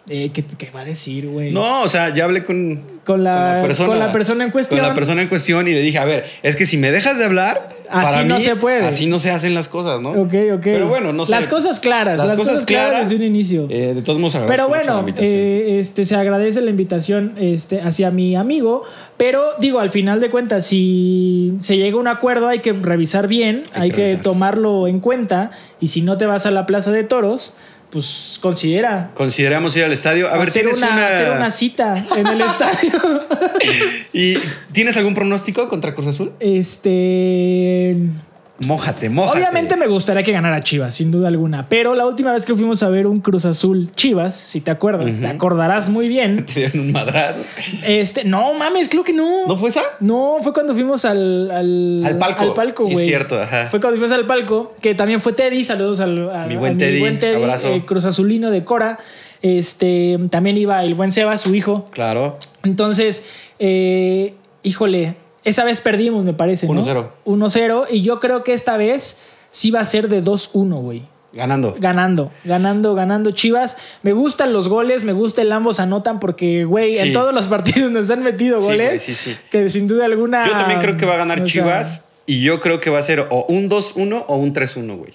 Eh, ¿qué, qué va a decir, güey? No, o sea, ya hablé con, Con la- con la persona en cuestión. Con la persona en cuestión y le dije, a ver, es que si me dejas de hablar, Así Para no mí, se puede. Así no se hacen las cosas, ¿no? Ok, ok. Pero bueno, no sé. Las cosas claras. Las, cosas, claras. desde un inicio. eh, de todos modos, Pero la bueno, invitación. eh, este, se agradece la invitación este, hacia mi amigo. Pero digo, al final de cuentas, si se llega a un acuerdo, hay que revisar bien, Hay hay, que tomarlo en cuenta. Y si no te vas a la Plaza de Toros, pues considera. Consideramos ir al estadio. A ver, ¿tienes una, una. hacer una cita en el estadio. ¿Y tienes algún pronóstico contra Cruz Azul? este. Mójate, mójate. Obviamente me gustaría que ganara Chivas, sin duda alguna. Pero la última vez que fuimos a ver un Cruz Azul Chivas, si te acuerdas, te acordarás muy bien. Te dieron un madrazo. Este, no mames, creo que no. ¿No fue esa? No, fue cuando fuimos al, al, Al palco. Al palco, Sí, güey. cierto, ajá. Fue cuando fuimos al palco, que también fue Teddy. Saludos al, a- Mi a buen Teddy, abrazo. eh, Cruz Azulino de Cora. Este, también iba el buen Seba, su hijo. Claro. Entonces, eh, híjole, esa vez perdimos, me parece. ¿no? 1-0. 1-0. Y yo creo que esta vez sí va a ser de 2-1, güey. Ganando. Ganando, ganando, ganando Chivas. Me gustan los goles, me gusta el ambos anotan porque, güey, Sí. en todos los partidos nos han metido Sí, goles. güey, sí, sí. Que sin duda alguna. Yo también creo que va a ganar o sea, Chivas. Y yo creo que va a ser o un 2-1 o un 3-1, güey.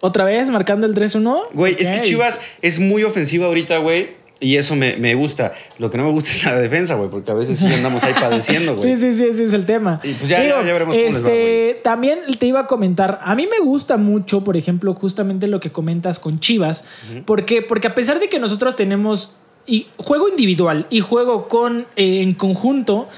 Otra vez marcando el 3-1. Güey, es que. Chivas es muy ofensiva ahorita, güey. Y eso me, me gusta. Lo que no me gusta es la defensa, güey, porque a veces sí andamos ahí padeciendo, güey. Sí, sí, sí, ese es el tema. Y pues ya- ya- ya veremos cómo les va, este, También te iba a comentar, a mí me gusta mucho, por ejemplo, justamente lo que comentas con Chivas, porque, porque a pesar de que nosotros tenemos y juego individual y juego con eh, en conjunto,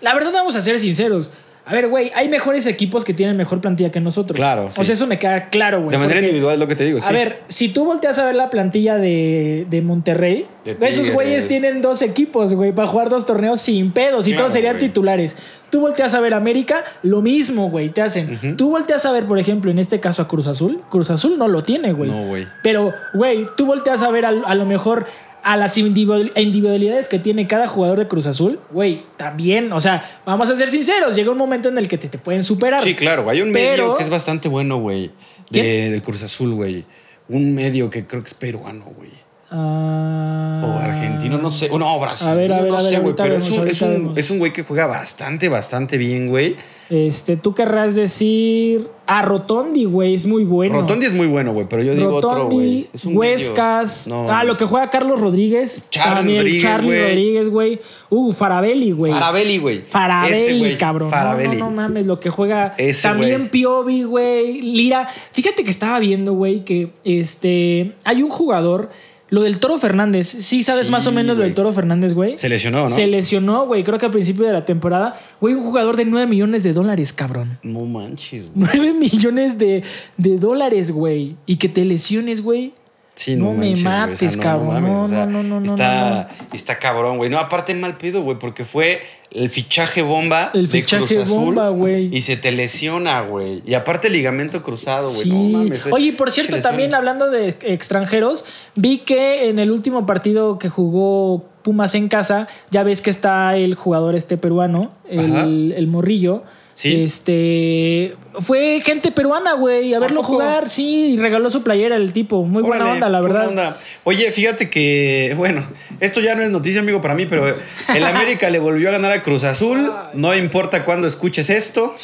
la verdad vamos a ser sinceros. A ver, güey, hay mejores equipos que tienen mejor plantilla que nosotros. Claro, O sea, eso me queda claro, güey. De manera porque- individual es lo que te digo, a sí. ver, si tú volteas a ver la plantilla de, de Monterrey, De esos güeyes tienen dos equipos, güey, para jugar dos torneos sin pedos y Claro, todos serían titulares. Tú volteas a ver América, lo mismo, güey, te hacen. Tú volteas a ver, por ejemplo, en este caso a Cruz Azul. Cruz Azul no lo tiene, güey. No, güey. Pero, güey, tú volteas a ver a, a lo mejor a las individual- individualidades que tiene cada jugador de Cruz Azul, güey, también, o sea, vamos a ser sinceros, llega un momento en el que te, te pueden superar. Sí, claro. Hay un Pero- medio que es bastante bueno, güey. De, del Cruz Azul, güey. Un medio que creo que es peruano, güey. Ah. O argentino, no sé. O no, Brasil. A ver, a ver, no a ver, sé, güey. Pero es un, es, un, vemos. es un güey que juega bastante, bastante bien, güey. Este, tú querrás decir. Ah, Rotondi, güey, es muy bueno. Rotondi es muy bueno, güey. Pero yo digo otro, güey. Huescas. No, ah, lo que juega Carlos Rodríguez. Charlie también Rodríguez, Charlie. Rodríguez, güey. Uh, Farabelli, güey. Farabelli, güey. Farabelli, cabrón. No, Farabelli. No, no, mames, lo que juega. Ese, También güey. Piovi, güey. Lira. Fíjate que estaba viendo, güey, que este. Hay un jugador. Lo del Toro Fernández. Sí, sabes Sí, más o menos lo del Toro Fernández, güey. Se lesionó, ¿no? Se lesionó, güey. Creo que al principio de la temporada. Güey, un jugador de 9 millones de dólares, cabrón. No manches, güey. 9 millones de, de dólares, güey. Y que te lesiones, güey. Sí, No me manches, mates, cabrón. No, no, no, no, no, Está, está cabrón, güey. No, aparte mal pedo, güey, porque fue el fichaje bomba El de fichaje Cruz Azul bomba, güey. Y se te lesiona, güey. Y aparte ligamento cruzado, güey. Sí. No mames. eh. Oye, por cierto, también hablando de extranjeros, vi que en el último partido que jugó Pumas en casa, ya ves que está el jugador este peruano, el, el morrillo. Sí. Este fue gente peruana, güey, a ¿A verlo poco? jugar, sí, y regaló su playera el tipo. Muy buena onda, la verdad. onda. Oye, fíjate que, bueno, esto ya no es noticia, amigo, para mí, pero el América le volvió a ganar a Cruz Azul. No importa cuándo escuches esto.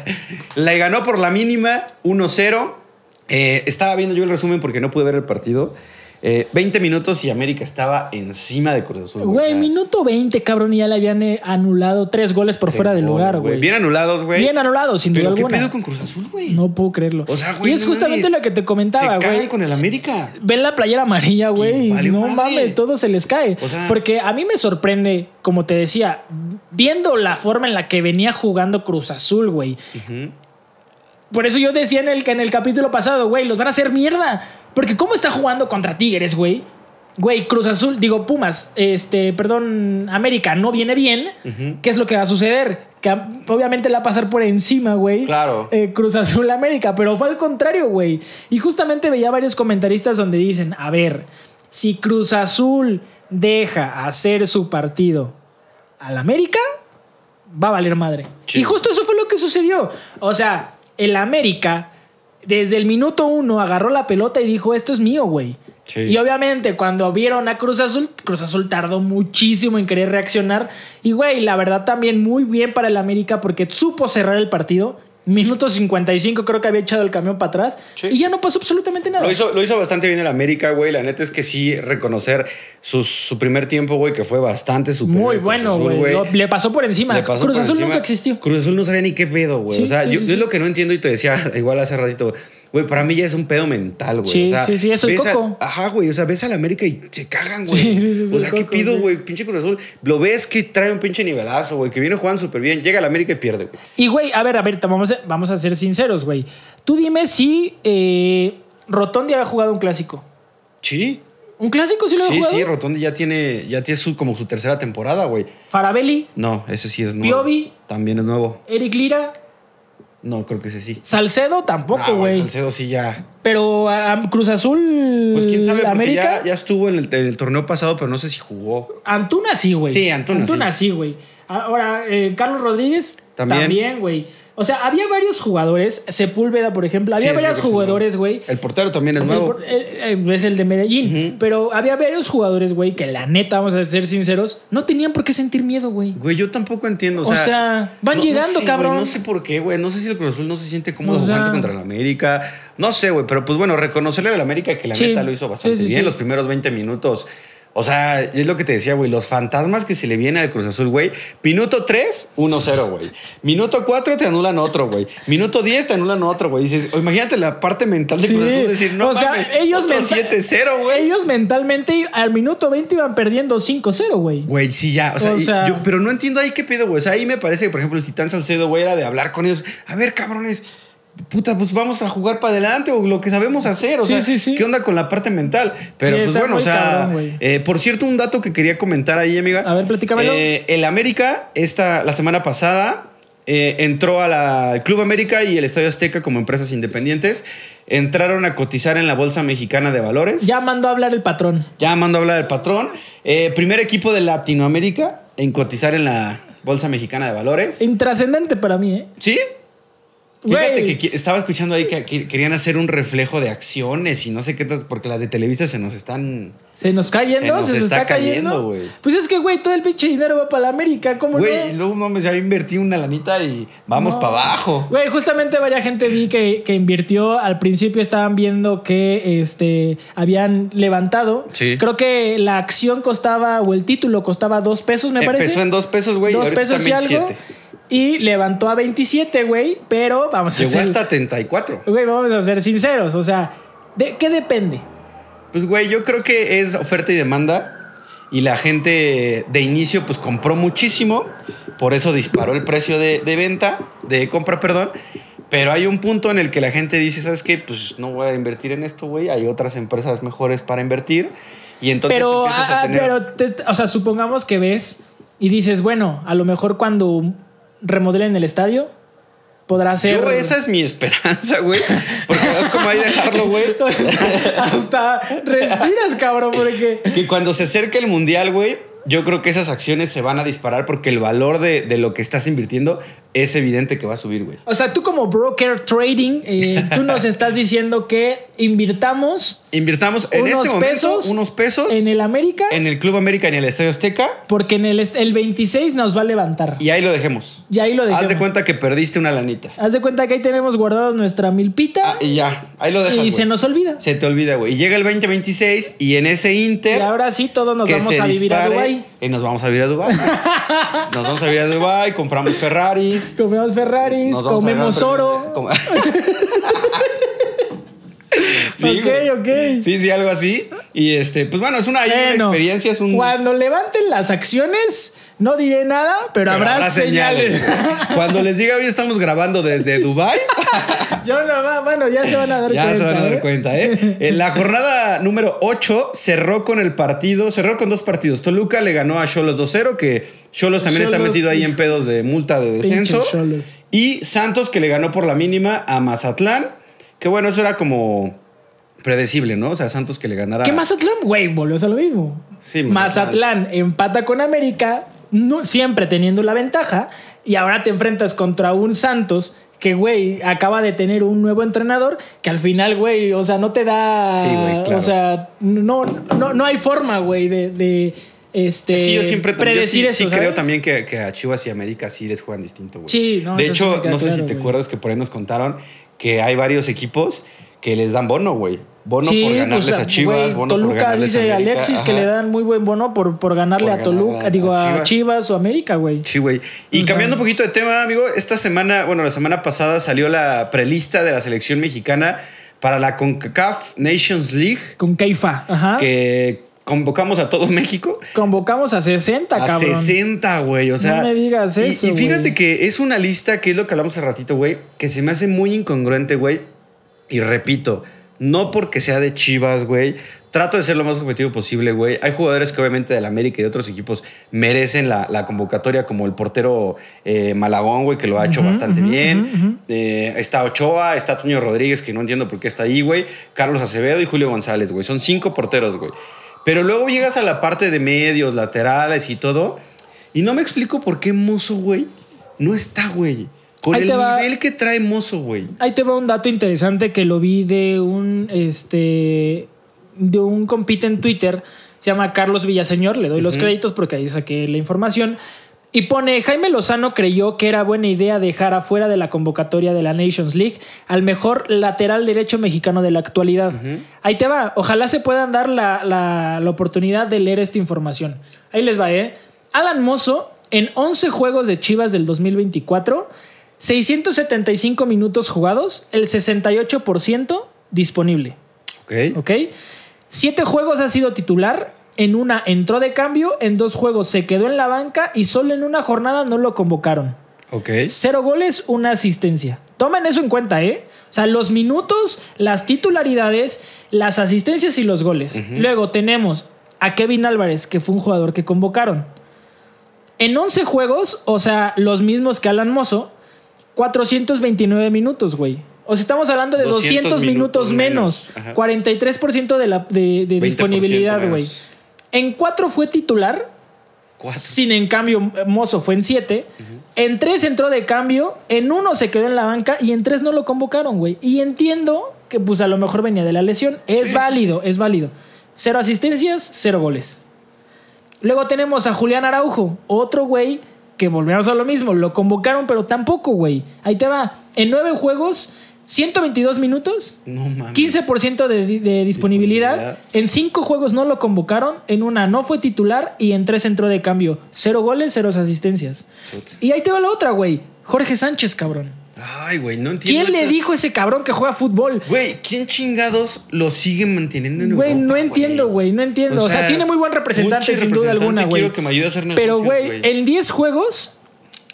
le ganó por la mínima 1-0. Eh, estaba viendo yo el resumen porque no pude ver el partido. Eh, 20 minutos y América estaba encima de Cruz Azul. Güey, minuto 20, cabrón, y ya le habían eh, anulado tres goles por Tres fuera del lugar, güey. Bien anulados, güey. Bien anulados, sin Pero duda ¿qué alguna. pedo con Cruz Azul, güey? No puedo creerlo. O sea, güey. y es no justamente lo que te comentaba, Se güey. caen con el América. ven la playera amarilla, güey, no madre. mames, todo se les cae. O sea- Porque a mí me sorprende, como te decía, viendo la forma en la que venía jugando Cruz Azul, güey. Por eso yo decía en el, en el capítulo pasado, güey, los van a hacer mierda. Porque cómo está jugando contra Tigres, güey. Güey, Cruz Azul, digo Pumas, este, perdón, América no viene bien. ¿Qué es lo que va a suceder? Que obviamente la va a pasar por encima, güey. Claro. Eh, Cruz Azul América, pero fue al contrario, güey. Y justamente veía varios comentaristas donde dicen, a ver, si Cruz Azul deja hacer su partido al América, va a valer madre. Sí. Y justo eso fue lo que sucedió. O sea, el América, desde el minuto uno, agarró la pelota y dijo, esto es mío, güey. Sí. Y obviamente cuando vieron a Cruz Azul, Cruz Azul tardó muchísimo en querer reaccionar. Y güey, la verdad también muy bien para el América porque supo cerrar el partido. Minuto 55 creo que había echado el camión para atrás. Sí. Y ya no pasó absolutamente nada. Lo hizo, lo hizo bastante bien el América, güey. La neta es que sí, reconocer su, su primer tiempo, güey, que fue bastante superior. Muy bueno, güey. Le pasó por encima. Pasó Cruz por Azul encima. nunca existió. Cruz Azul no sabía ni qué pedo, güey. Sí, o sea, sí, yo, es lo que no entiendo y te decía igual hace ratito, güey, para mí ya es un pedo mental, güey. Sí, o sea, sí, sí, eso a- Coco. ajá, güey. O sea, ves al América y se cagan, güey. Sí, sí, sí, o sí, sea, ¿qué Coco, pido, sí. güey? Pinche Cruz Azul. Lo ves que trae un pinche nivelazo, güey, que viene jugando súper bien. Llega al América y pierde, güey. Y, güey, a ver, a ver, vamos a, vamos a ser sinceros, güey. Tú dime si eh, Rotondi había jugado un clásico. Sí. ¿Un clásico sí lo había Sí, jugado? sí, Rotondi ya tiene, ya tiene su, como su tercera temporada, güey. Farabelli, No, ese sí es nuevo. Piovi. También es nuevo. Eric Lira, No, creo que ese sí. Salcedo Ah, tampoco, güey. Salcedo sí ya. Pero a Cruz Azul. Pues quién sabe, América. ya, ya estuvo en el, en el torneo pasado, pero no sé si jugó. Antuna sí, güey. Sí, Antuna sí, güey. Ahora, eh, Carlos Rodríguez También. también, güey. O sea, había varios jugadores, Sepúlveda, por ejemplo, había Sí, varios jugadores, güey. El portero también es nuevo. el- el- es el de Medellín. Pero había varios jugadores, güey, que la neta, vamos a ser sinceros, no tenían por qué sentir miedo, güey. Güey, yo tampoco entiendo. O O sea, sea, van no- no llegando, sé, cabrón. no sé por qué, güey. No sé si el Cruz Azul no se siente cómodo O sea- jugando contra el América. No sé, güey. Pero pues bueno, reconocerle al América que la Sí, neta lo hizo bastante sí, bien los primeros 20 minutos. O sea, es lo que te decía, güey. Los fantasmas que se le vienen al Cruz Azul, güey. Minuto 3, 1-0, güey. Minuto 4 te anulan otro, güey. Minuto 10 te anulan otro, güey. Dices, imagínate la parte mental de Sí. Cruz Azul. Decir, no O sea, mames, ellos otro menta- 7-0, güey. Ellos mentalmente al minuto 20 iban perdiendo 5-0, güey. Güey, sí, ya. O sea, O sea- yo- pero no entiendo ahí qué pedo, güey. O sea, ahí me parece que, por ejemplo, el Titán Salcedo, güey, era de hablar con ellos. A ver, cabrones, puta, pues vamos a jugar para adelante o lo que sabemos hacer. O Sí, sea, sí, sí. ¿qué onda con la parte mental? Pero pues bueno, o sea, cabrón, eh, por cierto, un dato que quería comentar ahí, amiga. A ver, platícamelo. Eh, el América, esta, la semana pasada, eh, entró a la- al Club América y el Estadio Azteca como empresas independientes. Entraron a cotizar en la Bolsa Mexicana de Valores. Ya mandó a hablar el patrón. Ya mandó a hablar el patrón. Eh, primer equipo de Latinoamérica en cotizar en la Bolsa Mexicana de Valores. Intrascendente para mí, ¿eh? ¿Sí? Fíjate que estaba escuchando ahí que, que querían hacer un reflejo de acciones y no sé qué, porque las de Televisa se nos están... Se nos está yendo, Se nos se nos está está, cayendo. cayendo, güey. Pues es que, güey, todo el pinche dinero va para la América, ¿cómo Güey, no? luego mames, ya invertí una lanita y vamos No. para abajo. Güey, justamente varias gente vi que, que invirtió. Al principio estaban viendo que este habían levantado. Sí. Creo que la acción costaba, o el título costaba dos pesos, me parece. Empezó en dos pesos, güey, Dos pesos y algo. 27. Y levantó a 27, güey. Pero vamos a Llegó ser. hasta 34. Güey, vamos a ser sinceros. O sea, ¿de qué depende? Pues, güey, yo creo que es oferta y demanda. Y la gente de inicio, pues compró muchísimo. Por eso disparó el precio de, de venta, de compra, perdón. Pero hay un punto en el que la gente dice, ¿sabes qué? Pues no voy a invertir en esto, güey. Hay otras empresas mejores para invertir. Y entonces pero, empiezas a ah, tener... pero te- o sea, supongamos que ves y dices, bueno, a lo mejor cuando remodelen el estadio podrá ser. Yo, esa es mi esperanza, güey. Porque es como ahí dejarlo, güey. Hasta respiras, cabrón, porque. Que cuando se acerque el mundial, güey, yo creo que esas acciones se van a disparar porque el valor de, de lo que estás invirtiendo es evidente que va a subir, güey. O sea, tú como broker trading, eh, tú nos estás diciendo que invirtamos Invirtamos en unos este momento pesos unos pesos en el América en el Club América y en el Estadio Azteca porque en el, el 26 nos va a levantar. y ahí lo dejemos. Y ahí lo Haz dejamos. de cuenta que perdiste una lanita. Haz de cuenta que ahí tenemos guardados nuestra milpita Ah, y ya, ahí lo dejas. y se nos olvida. Se te olvida, güey. Y llega el 2026 y en ese Inter Y ahora sí, todos nos vamos a vivir a Dubái. Y nos vamos a vivir a Dubai. nos vamos a vivir a Dubai, compramos Ferraris. Comemos Ferraris, comemos oro. Com- ok, ok. Sí, sí, algo así. Y este, pues bueno, es una, experiencia, es un. Cuando levanten las acciones, no diré nada, pero, pero habrá, señales. Cuando les diga hoy estamos grabando desde Dubai, Yo no va, bueno, ya se van a dar ya cuenta. se van a dar ¿eh? cuenta, ¿eh? En la jornada número 8 cerró con el partido, cerró con dos partidos. Toluca le ganó a Cholos 2-0, que Cholos también está metido ahí en pedos de multa de descenso. Y Santos que le ganó por la mínima a Mazatlán, que bueno, eso era como predecible, ¿no? O sea, Santos que le ganara. ¿Qué Mazatlán? Güey, volvió a lo mismo. Sí, Mazatlán. Mazatlán. empata con América, no- siempre teniendo la ventaja, y ahora te enfrentas contra un Santos que, güey, acaba de tener un nuevo entrenador que al final, güey, o sea, no te da. Sí, güey, claro. O sea, no, no, no hay forma, güey, de, de este, Es que yo siempre predecir yo sí, sí creo también que, que a Chivas y América sí les juegan distinto, güey. Sí, no, De hecho, no sé si te acuerdas que por ahí nos contaron que hay varios equipos que les dan bono, güey. Bono Sí, por ganarles pues, a Chivas, bono por Toluca ganarles a dice América. Alexis que le dan muy buen bono por, por ganarle Por a Toluca, a- digo, a a Chivas. O América, güey. Sí, güey. Y O sea- cambiando un poquito de tema, amigo, esta semana, bueno, la semana pasada salió la prelista de la selección mexicana para la CONCACAF Nations League, Con Keifa, ajá. que convocamos a todo México. Convocamos a 60, A cabrón. 60, güey. O sea. No me digas eso, Y, fíjate que es una lista que es lo que hablamos hace ratito, güey, que se me hace muy incongruente, güey. Y repito, no porque sea de Chivas, güey. Trato de ser lo más objetivo posible, güey. Hay jugadores que obviamente del América y de otros equipos merecen la, la convocatoria, como el portero eh, Malagón, güey, que lo ha hecho bastante bien. Eh, está Ochoa, está Toño Rodríguez, que no entiendo por qué está ahí, güey. Carlos Acevedo y Julio González, güey. Son cinco porteros, güey. Pero luego llegas a la parte de medios, laterales y todo. Y no me explico por qué Mozo, güey, no está, güey. Con Ahí el te va. nivel que trae Mozo, güey. Ahí te va un dato interesante que lo vi de un este de un compite en Twitter, se llama Carlos Villaseñor, le doy los créditos porque ahí saqué la información. Y pone, Jaime Lozano creyó que era buena idea dejar afuera de la convocatoria de la Nations League al mejor lateral derecho mexicano de la actualidad. Ahí te va, ojalá se puedan dar la, la- la oportunidad de leer esta información. Ahí les va, ¿eh? Alan Mozo, en 11 juegos de Chivas del 2024, 675 minutos jugados, el 68% disponible. Ok. ¿Ok? Siete juegos ha sido titular. En una entró de cambio, en dos juegos se quedó en la banca y solo en una jornada no lo convocaron. Ok. Cero goles, una asistencia. Tomen eso en cuenta, ¿eh? O sea, los minutos, las titularidades, las asistencias y los goles. Luego tenemos a Kevin Álvarez, que fue un jugador que convocaron. En 11 juegos, o sea, los mismos que Alan Mozo, 429 minutos, güey. O sea, estamos hablando de 200, 200 minutos, menos. menos. Ajá. 43% de, la, de, de 20% disponibilidad, güey. En 4 fue titular, Cuatro. sin en cambio, Mozo fue en 7. En 3 entró de cambio, en 1 se quedó en la banca y en 3 no lo convocaron, güey. Y entiendo que pues a lo mejor venía de la lesión. Es Sí, sí, válido, es válido. Cero asistencias, cero goles. Luego tenemos a Julián Araujo, otro güey que volvemos a lo mismo. Lo convocaron, pero tampoco, güey. Ahí te va. En 9 juegos, 122 minutos. No mames. 15% de, de disponibilidad. Disponibilidad. En cinco juegos no lo convocaron. En una no fue titular y en tres entró de cambio. Cero goles, cero asistencias. Y ahí te va la otra, güey. Jorge Sánchez, cabrón. Ay, güey, no entiendo. ¿Quién le dijo a ese cabrón que juega fútbol? Güey, ¿quién chingados lo sigue manteniendo en Güey, no entiendo, güey, no entiendo. O sea, tiene muy buen representante, sin duda alguna, güey. Quiero que me ayude a hacer negocios, Pero, güey, en 10 juegos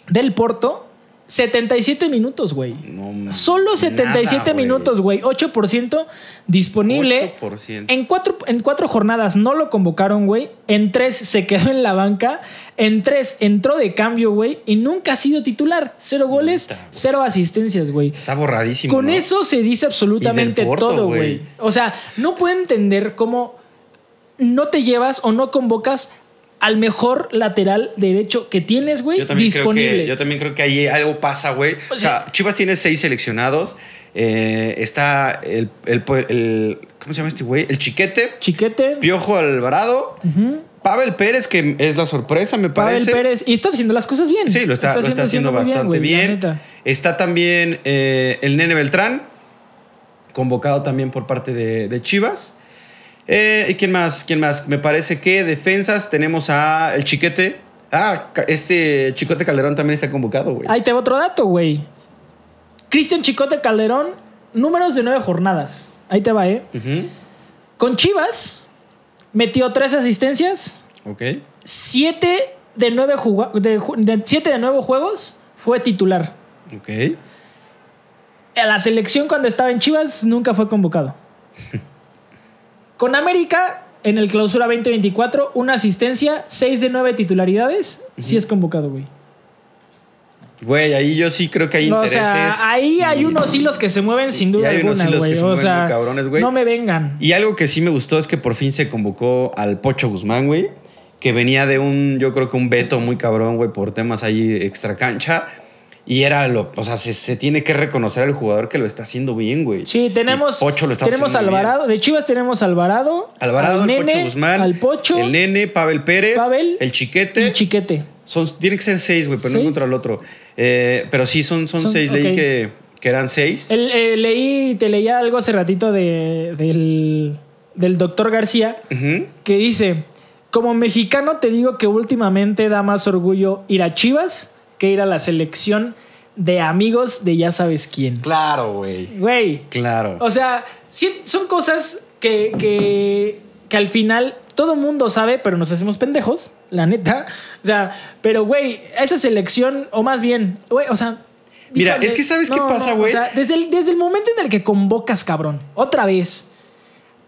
del Porto, 77 minutos, güey. No Solo 77 nada, minutos, güey. 8% disponible. 8%. En cuatro, en cuatro jornadas no lo convocaron, güey. En tres se quedó en la banca. En tres entró de cambio, güey. Y nunca ha sido titular. Cero goles, cero asistencias, güey. Está borradísimo. Con ¿no? eso se dice absolutamente Porto, todo, güey. O sea, no puedo entender cómo no te llevas o no convocas al mejor lateral derecho que tienes, güey, disponible. creo que, yo también creo que ahí algo pasa, güey. O O sea, Chivas tiene seis seleccionados. Eh, está el, el- el- ¿Cómo se llama este güey? El Chiquete, Chiquete, Piojo Alvarado, Pavel Pérez, que es la sorpresa, me Pavel parece. Pérez. Y está haciendo las cosas bien. Sí, lo está, lo está haciendo, bastante bien. Está también eh, el Nene Beltrán, convocado también por parte de, de Chivas. Eh, ¿Y quién más? ¿Quién más? Me parece que defensas tenemos a el Chiquete. Ah, este Chicote Calderón también está convocado, güey. Ahí te va otro dato, güey. Cristian Chicote Calderón, números de nueve jornadas. Ahí te va, ¿eh? Con Chivas, metió tres asistencias, Ok. siete de nueve, de, de- siete de nueve juegos fue titular. Ok. A la selección cuando estaba en Chivas nunca fue convocado. Con América, en el clausura 2024, una asistencia, seis de nueve titularidades, sí es convocado, güey. Güey, ahí yo sí creo que hay No, o intereses. sea, ahí hay y- unos hilos que se mueven sin duda hay unos alguna, que güey. se O mueven sea, muy cabrones, güey. no me vengan. Y algo que sí me gustó es que por fin se convocó al Pocho Guzmán, güey. Que venía de un, yo creo que un veto muy cabrón, güey, por temas ahí extra cancha. Y era lo, o sea, se, se tiene que reconocer al jugador que lo está haciendo bien, güey. Sí, tenemos. Y Pocho lo está tenemos haciendo bien. Alvarado. De Chivas tenemos Alvarado. Alvarado, al el Nene, Pocho Guzmán, Al Pocho. el Nene, Pavel Pérez, Pavel el Chiquete. y Chiquete. Son, tiene que ser seis, güey, pero no ¿Seis? encuentro al otro. Eh, pero sí, son, son, Son- seis. ok. Leí que, que eran seis. El, eh, leí, te leía algo hace ratito de, del, del doctor García que dice: Como mexicano, te digo que últimamente da más orgullo ir a Chivas que ir a la selección de amigos de ya sabes quién. Claro, güey. Güey. Claro. O sea, sí, son cosas que, que, que al final todo mundo sabe, pero nos hacemos pendejos, la neta. O sea, pero güey, esa selección, o más bien, güey, o sea. Mira, es que ¿sabes qué pasa, güey? O sea, desde el, desde el momento en el que convocas, cabrón, otra vez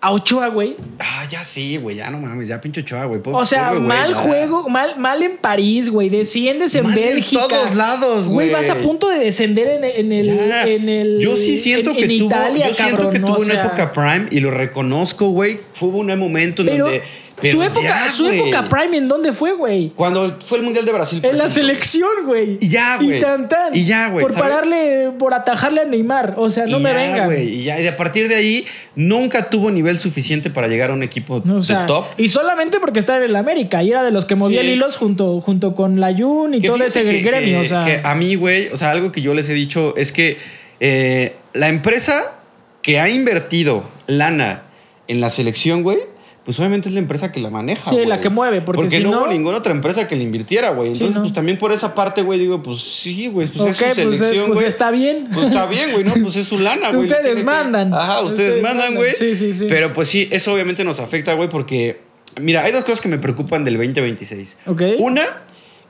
a Ochoa, güey. Ah, ya sí, güey. Ya no mames, ya pinche Ochoa, güey. O sea, Pobre güey, mal juego, mal, mal en París, güey. Desciendes en Mal en Bélgica. todos lados, güey. Vas a punto de descender en, en el, en el. yo sí siento en- que tuvo, Italia, yo siento que tuvo O una época prime y lo reconozco, güey. Fue un momento en Pero, donde. Su, época, ya, su época prime, ¿en dónde fue, güey? Cuando fue el Mundial de Brasil. En la selección, güey. Y ya, güey. Y tan, tan. Y ya, güey, Por ¿sabes? pararle, por atajarle a Neymar. O sea, no Y me güey, y ya, y a partir de ahí nunca tuvo nivel suficiente para llegar a un equipo No, o sea, de top. Y solamente porque estaba en el América. Y era de los que movía Sí. el hilos junto, junto con la Jun y Que todo ese que- gremio. que- o sea, que a mí, güey, o sea, algo que yo les he dicho es que eh, la empresa que ha invertido lana en la selección, güey, pues obviamente es la empresa que la maneja. Sí, la que mueve, porque si no, no- hubo ninguna otra empresa que le invirtiera, güey. Sí, Entonces, no. pues también por esa parte, güey, digo, pues sí, güey, pues es Ok, su pues, eh, selección, pues güey. está bien. Pues está bien, güey, ¿no? Pues es su lana, güey. Ustedes que- mandan. Ajá, ustedes, Ustedes mandan, güey. Sí, sí, sí. Pero pues sí, eso obviamente nos afecta, güey, porque, mira, hay dos cosas que me preocupan del 2026. Ok. Una,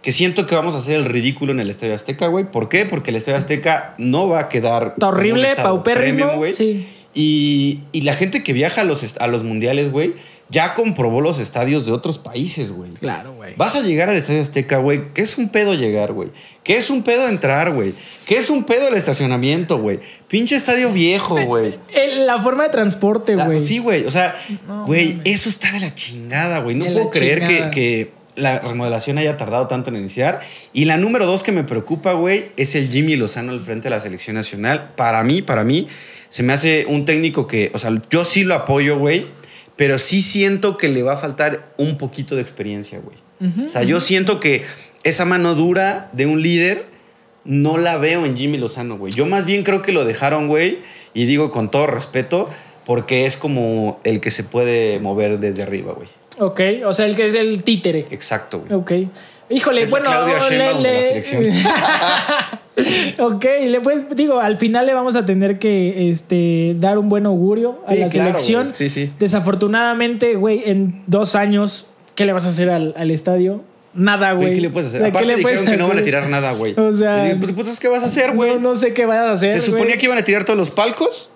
que siento que vamos a hacer el ridículo en el Estadio Azteca, güey. ¿Por qué? Porque el Estadio Azteca no va a quedar. Está horrible, paupérrimo, premium, sí. Y, y la gente que viaja a los, a los mundiales, güey, ya comprobó los estadios de otros países, güey. Claro, güey. Vas a llegar al Estadio Azteca, güey. ¿Qué es un pedo llegar, güey? ¿Qué es un pedo entrar, güey? ¿Qué es un pedo el estacionamiento, güey? Pinche estadio viejo, güey. La forma de transporte, La- güey. Sí, güey. O sea, güey, eso está de la chingada, güey. No De puedo creer que, que la remodelación haya tardado tanto en iniciar. Y la número dos que me preocupa, güey, es el Jimmy Lozano al frente de la selección nacional. Para mí, para mí, se me hace un técnico que, o sea, yo sí lo apoyo, güey. Pero sí siento que le va a faltar un poquito de experiencia, güey. o sea, yo siento que esa mano dura de un líder no la veo en Jimmy Lozano, güey. Yo más bien creo que lo dejaron, güey, y digo con todo respeto, porque es como el que se puede mover desde arriba, güey. Ok, o sea, el que es el títere. Exacto, güey. Ok. Híjole, Es bueno, Claudia Sheinbaum de la selección. ok, le pues, digo, al final le vamos a tener que este, dar un buen augurio a Sí, la claro, selección. Sí, sí. Desafortunadamente, güey, en dos años, ¿qué le vas a hacer al, al estadio? Nada, güey. ¿Qué le puedes hacer? ¿Qué Aparte le dijeron que no van a tirar nada, güey. O sea, pues, pues, ¿qué vas a hacer, güey? No, no sé qué van a hacer. ¿Se suponía que iban a tirar todos los palcos?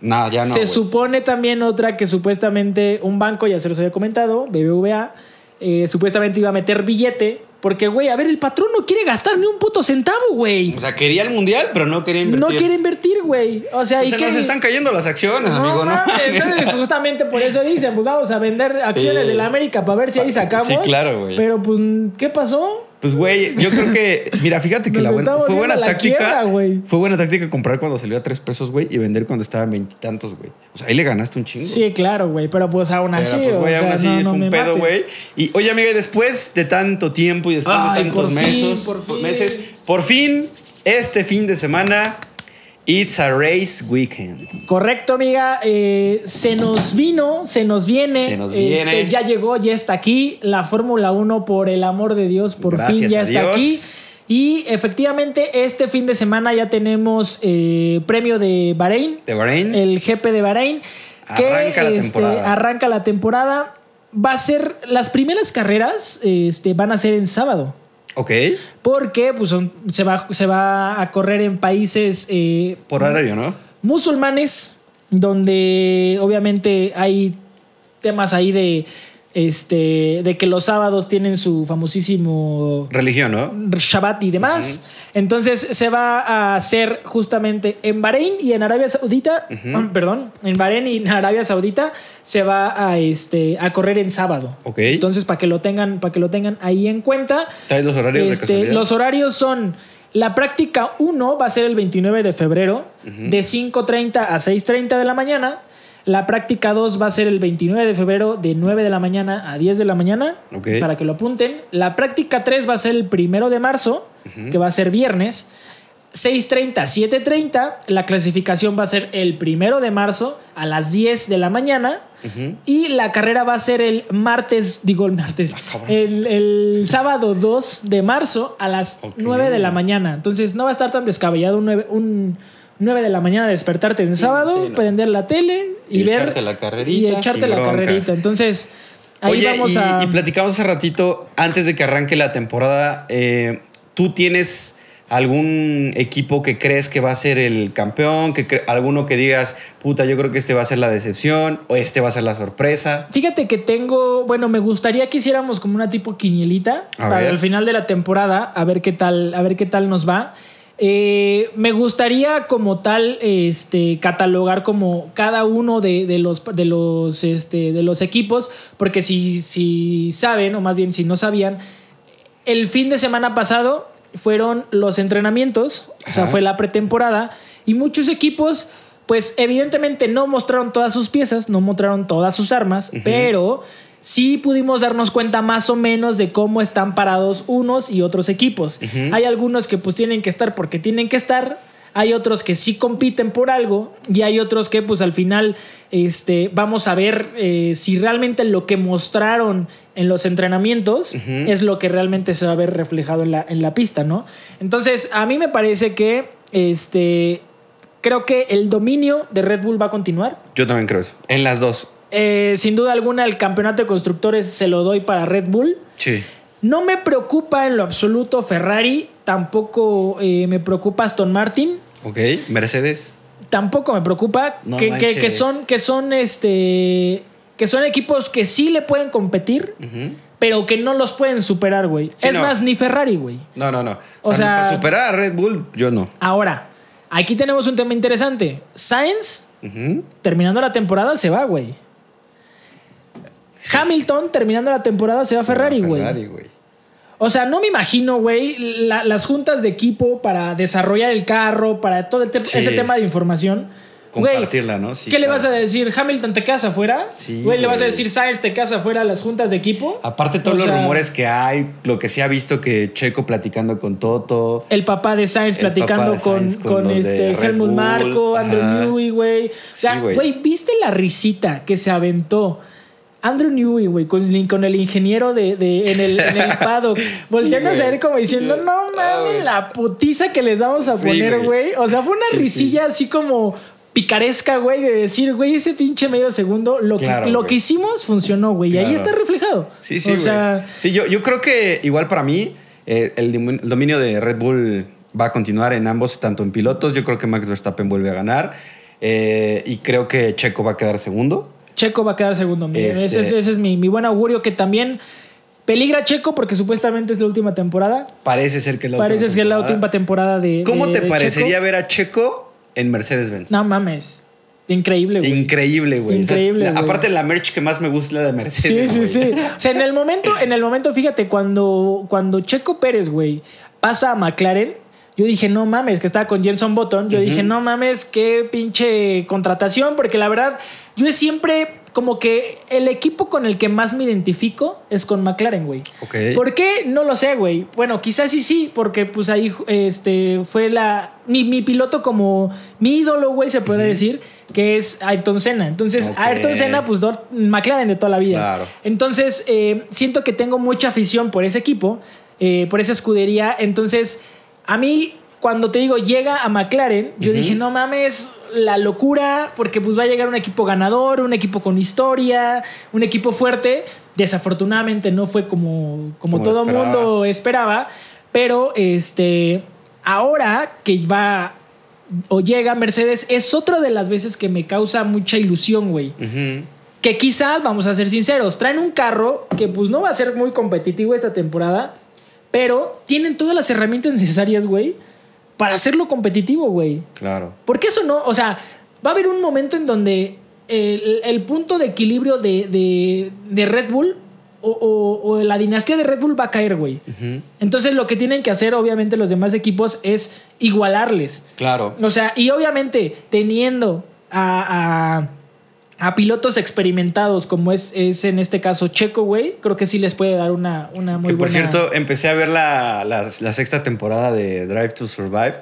Nada, ya no. Se güey. supone también otra que supuestamente un banco, ya se los había comentado, BBVA, eh, supuestamente iba a meter billete. Porque, güey, a ver, el patrón no quiere gastar ni un puto centavo, güey. O sea, quería el mundial, pero no quería invertir. No quiere invertir, güey. O sea, O ¿y nos están cayendo las acciones, amigo, ¿no? entonces, justamente por eso dicen, pues vamos a vender acciones Sí. de la América para ver si ahí sacamos. Sí, claro, güey. Pero, pues, ¿qué pasó? Pues, güey, yo creo que. Mira, fíjate que la buena, fue buena táctica. quiebra, fue buena táctica comprar cuando salió a tres pesos, güey, y vender cuando estaba en veintitantos, güey. O sea, ahí le ganaste un chingo. Sí, claro, güey. Pero, pues, aún Pero, así. pues, güey, o aún sea, así no, no fue un pedo, güey. Y, oye, amiga, y después de tanto tiempo y después Ay, de tantos por fin, meses, por fin. meses, por fin, este fin de semana, It's a Race Weekend. Correcto, amiga. Eh, se nos vino, se nos viene. Se nos Este, viene. ya llegó, ya está aquí. La Fórmula 1, por el amor de Dios, por Gracias fin ya está Dios. aquí. Y efectivamente, este fin de semana ya tenemos eh, premio de Bahrein, De Bahrein. el GP de Bahrein. Que Arranca la este, temporada. arranca la temporada. Va a ser, las primeras carreras este, van a ser en sábado. Ok. Porque pues, son- se, va, se va a correr en países eh, Por horario, ¿no? musulmanes, donde obviamente hay temas ahí de este de que los sábados tienen su famosísimo Religión, ¿no? Shabbat y demás. Entonces se va a hacer justamente en Bahrein y en Arabia Saudita, ah, perdón, en Bahrein y en Arabia Saudita se va a este a correr en sábado. Ok. Entonces para que lo tengan para que lo tengan ahí en cuenta. ¿Traes los horarios de Este, casualidad? los horarios son La práctica 1 va a ser el 29 de febrero, de 5.30 a 6.30 de la mañana. La práctica 2 va a ser el 29 de febrero, de 9 de la mañana a 10 de la mañana, Ok. para que lo apunten. La práctica 3 va a ser el 1 de marzo, que va a ser viernes. 6.30, 7.30, la clasificación va a ser el 1 de marzo a las 10 de la mañana. Y la carrera va a ser el martes, digo el martes, cabrón. el, el sábado 2 de marzo a las Ok. 9 de la mañana. Entonces no va a estar tan descabellado un 9, un 9 de la mañana despertarte en sábado, sí, no. prender la tele y, Y ver. echarte la carrerita Y echarte la carrerita. Entonces, ahí Oye, vamos y, a. y platicamos hace ratito, antes de que arranque la temporada, eh, ¿tú tienes algún equipo que crees que va a ser el campeón? Que cre- ¿Alguno que digas, puta, yo creo que este va a ser la decepción o este va a ser la sorpresa? Fíjate que tengo, bueno, me gustaría que hiciéramos como una tipo quinielita A para ver. el final de la temporada, a ver qué tal, a ver qué tal nos va. Eh, me gustaría como tal este, catalogar como cada uno de, de los, de, los, este, de los equipos, porque si, si saben, o más bien si no sabían, el fin de semana pasado fueron los entrenamientos, o sea, fue la pretemporada, y muchos equipos, pues evidentemente no mostraron todas sus piezas, no mostraron todas sus armas, pero sí pudimos darnos cuenta más o menos de cómo están parados unos y otros equipos. Hay algunos que pues tienen que estar porque tienen que estar, hay otros que sí compiten por algo y hay otros que pues al final este, vamos a ver eh, si realmente lo que mostraron en los entrenamientos es lo que realmente se va a ver reflejado en la, en la pista, ¿no? Entonces a mí me parece que este, creo que el dominio de Red Bull va a continuar. Yo también creo eso. En las dos. Eh, sin duda alguna el campeonato de constructores se lo doy para Red Bull. Sí. No me preocupa en lo absoluto Ferrari, tampoco eh, me preocupa Aston Martin. Ok. Mercedes. tampoco me preocupa No que, que- son que son este que son equipos que sí le pueden competir pero que no los pueden superar güey Sí, es no. más ni Ferrari güey No, no, no. O O, sea, sea- para superar a Red Bull, yo no. ahora aquí tenemos un tema interesante Sainz terminando la temporada se va güey Hamilton terminando la temporada se va a Ferrari güey Ferrari, güey. O sea, no me imagino, güey, la- las juntas de equipo para desarrollar el carro, para todo el te- Sí. ese tema de información. Compartirla, ¿no? Sí, ¿Qué le vas a decir? ¿Hamilton te quedas afuera? Sí, Güey, ¿le vas a decir Sainz te quedas afuera a las juntas de equipo? Aparte, todos O los rumores que hay, lo que se ha visto que Checo platicando con Toto. El papá de Sainz platicando de con, Sainz con con este Helmut Marco, Andrew. Newey, güey. O sea, güey, ¿viste la risita que se aventó? Andrew Newey, güey, con, con el ingeniero de, de- en, el, en el paddock, volteando a güey. ver como diciendo, no mames, la putiza que les vamos a Sí, poner, güey. O sea, fue una Sí, sí. risilla así como picaresca, güey, de decir, güey, ese pinche medio segundo, lo, Claro, que, lo que hicimos funcionó, güey. Y ahí está reflejado. Sí, sí, O sea, Sí, yo, yo creo que igual para mí eh, el dominio de Red Bull va a continuar en ambos, tanto en pilotos. Yo creo que Max Verstappen vuelve a ganar. eh, y creo que Checo va a quedar segundo. Checo va a quedar segundo. Este- Ese, es, ese es mi, mi buen augurio que también peligra Checo porque supuestamente es la última temporada. Parece ser que es la Parece última es la temporada. última temporada de. ¿Cómo de- te de parecería Checo. ver a Checo en Mercedes-Benz? No mames. Increíble, güey. Increíble, güey. Increíble, la- aparte, la merch que más me gusta es la de Sí, Mercedes. sí, güey. sí. O sea, en el momento, en el momento, fíjate, cuando, cuando Checo Pérez, güey, pasa a McLaren, yo dije, no mames, que estaba con Jenson Button. Yo dije, no mames, qué pinche contratación, porque la verdad, yo siempre, como que el equipo con el que más me identifico es con McLaren, güey. ¿Por qué? No lo sé, güey. Bueno, quizás sí, sí, porque pues ahí este, fue la. Mi, mi piloto como mi ídolo, güey, se puede decir, que es Ayrton Senna. Entonces. Ayrton Senna, pues do- McLaren de toda la vida. Claro. Entonces, eh, siento que tengo mucha afición por ese equipo, eh, por esa escudería. Entonces, a mí, cuando te digo llega a McLaren, yo dije, no mames, la locura, porque pues va a llegar un equipo ganador, un equipo con historia, un equipo fuerte. Desafortunadamente no fue como, como, Como todo esperabas. mundo esperaba, pero este, ahora que va o llega Mercedes, es otra de las veces que me causa mucha ilusión, güey. Que quizás, vamos a ser sinceros, traen un carro que pues no va a ser muy competitivo esta temporada, pero tienen todas las herramientas necesarias, güey, para hacerlo competitivo, güey. Claro. Porque eso no, o sea, va a haber un momento en donde el, el punto de equilibrio de, de- de Red Bull o, o- o la dinastía de Red Bull va a caer, güey. Entonces lo que tienen que hacer, obviamente, los demás equipos es igualarles. Claro. O sea, y obviamente teniendo a, a- a pilotos experimentados como es, es en este caso Checo, güey, creo que sí les puede dar una, una muy que por buena... cierto, empecé a ver la, la- la sexta temporada de Drive to Survive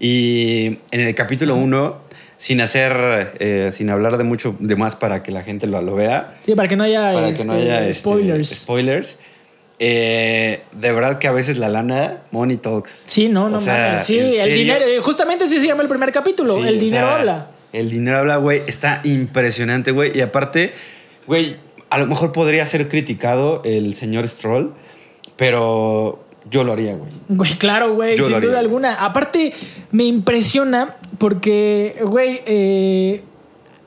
y en el capítulo 1, sin hacer, eh, sin hablar de mucho de más para que la gente lo, lo vea, Sí, para que no haya, para que no este, haya este, spoilers. spoilers, eh, de verdad que a veces la lana, money talks. Sí, no, no O sea, mames. Sí, ¿en el dinero. eh, Justamente así se llama el primer capítulo. Sí, el o dinero sea, habla. El dinero habla, güey. Está impresionante, güey. Y aparte, güey, a lo mejor podría ser criticado el señor Stroll, pero yo lo haría, güey. Güey, claro, güey, sin duda alguna. Aparte, me impresiona porque, güey, eh,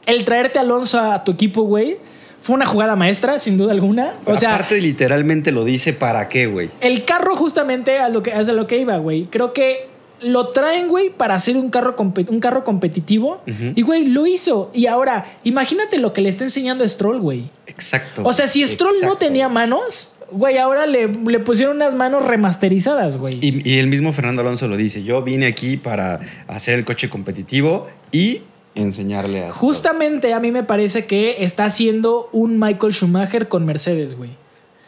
el traerte a Alonso a tu equipo, güey, fue una jugada maestra, sin duda alguna. O sea, aparte, literalmente lo dice para qué, güey. el carro justamente a lo que, a lo que iba, güey. Creo que lo traen, güey, para hacer un carro, un carro competitivo. Y, güey, lo hizo. Y ahora, imagínate lo que le está enseñando a Stroll, güey. Exacto. O sea, si Stroll no tenía manos, güey, ahora le, le pusieron unas manos remasterizadas, güey. Y, y el mismo Fernando Alonso lo dice. Yo vine aquí para hacer el coche competitivo y enseñarle a. Justamente a mí me parece que está haciendo un Michael Schumacher con Mercedes, güey.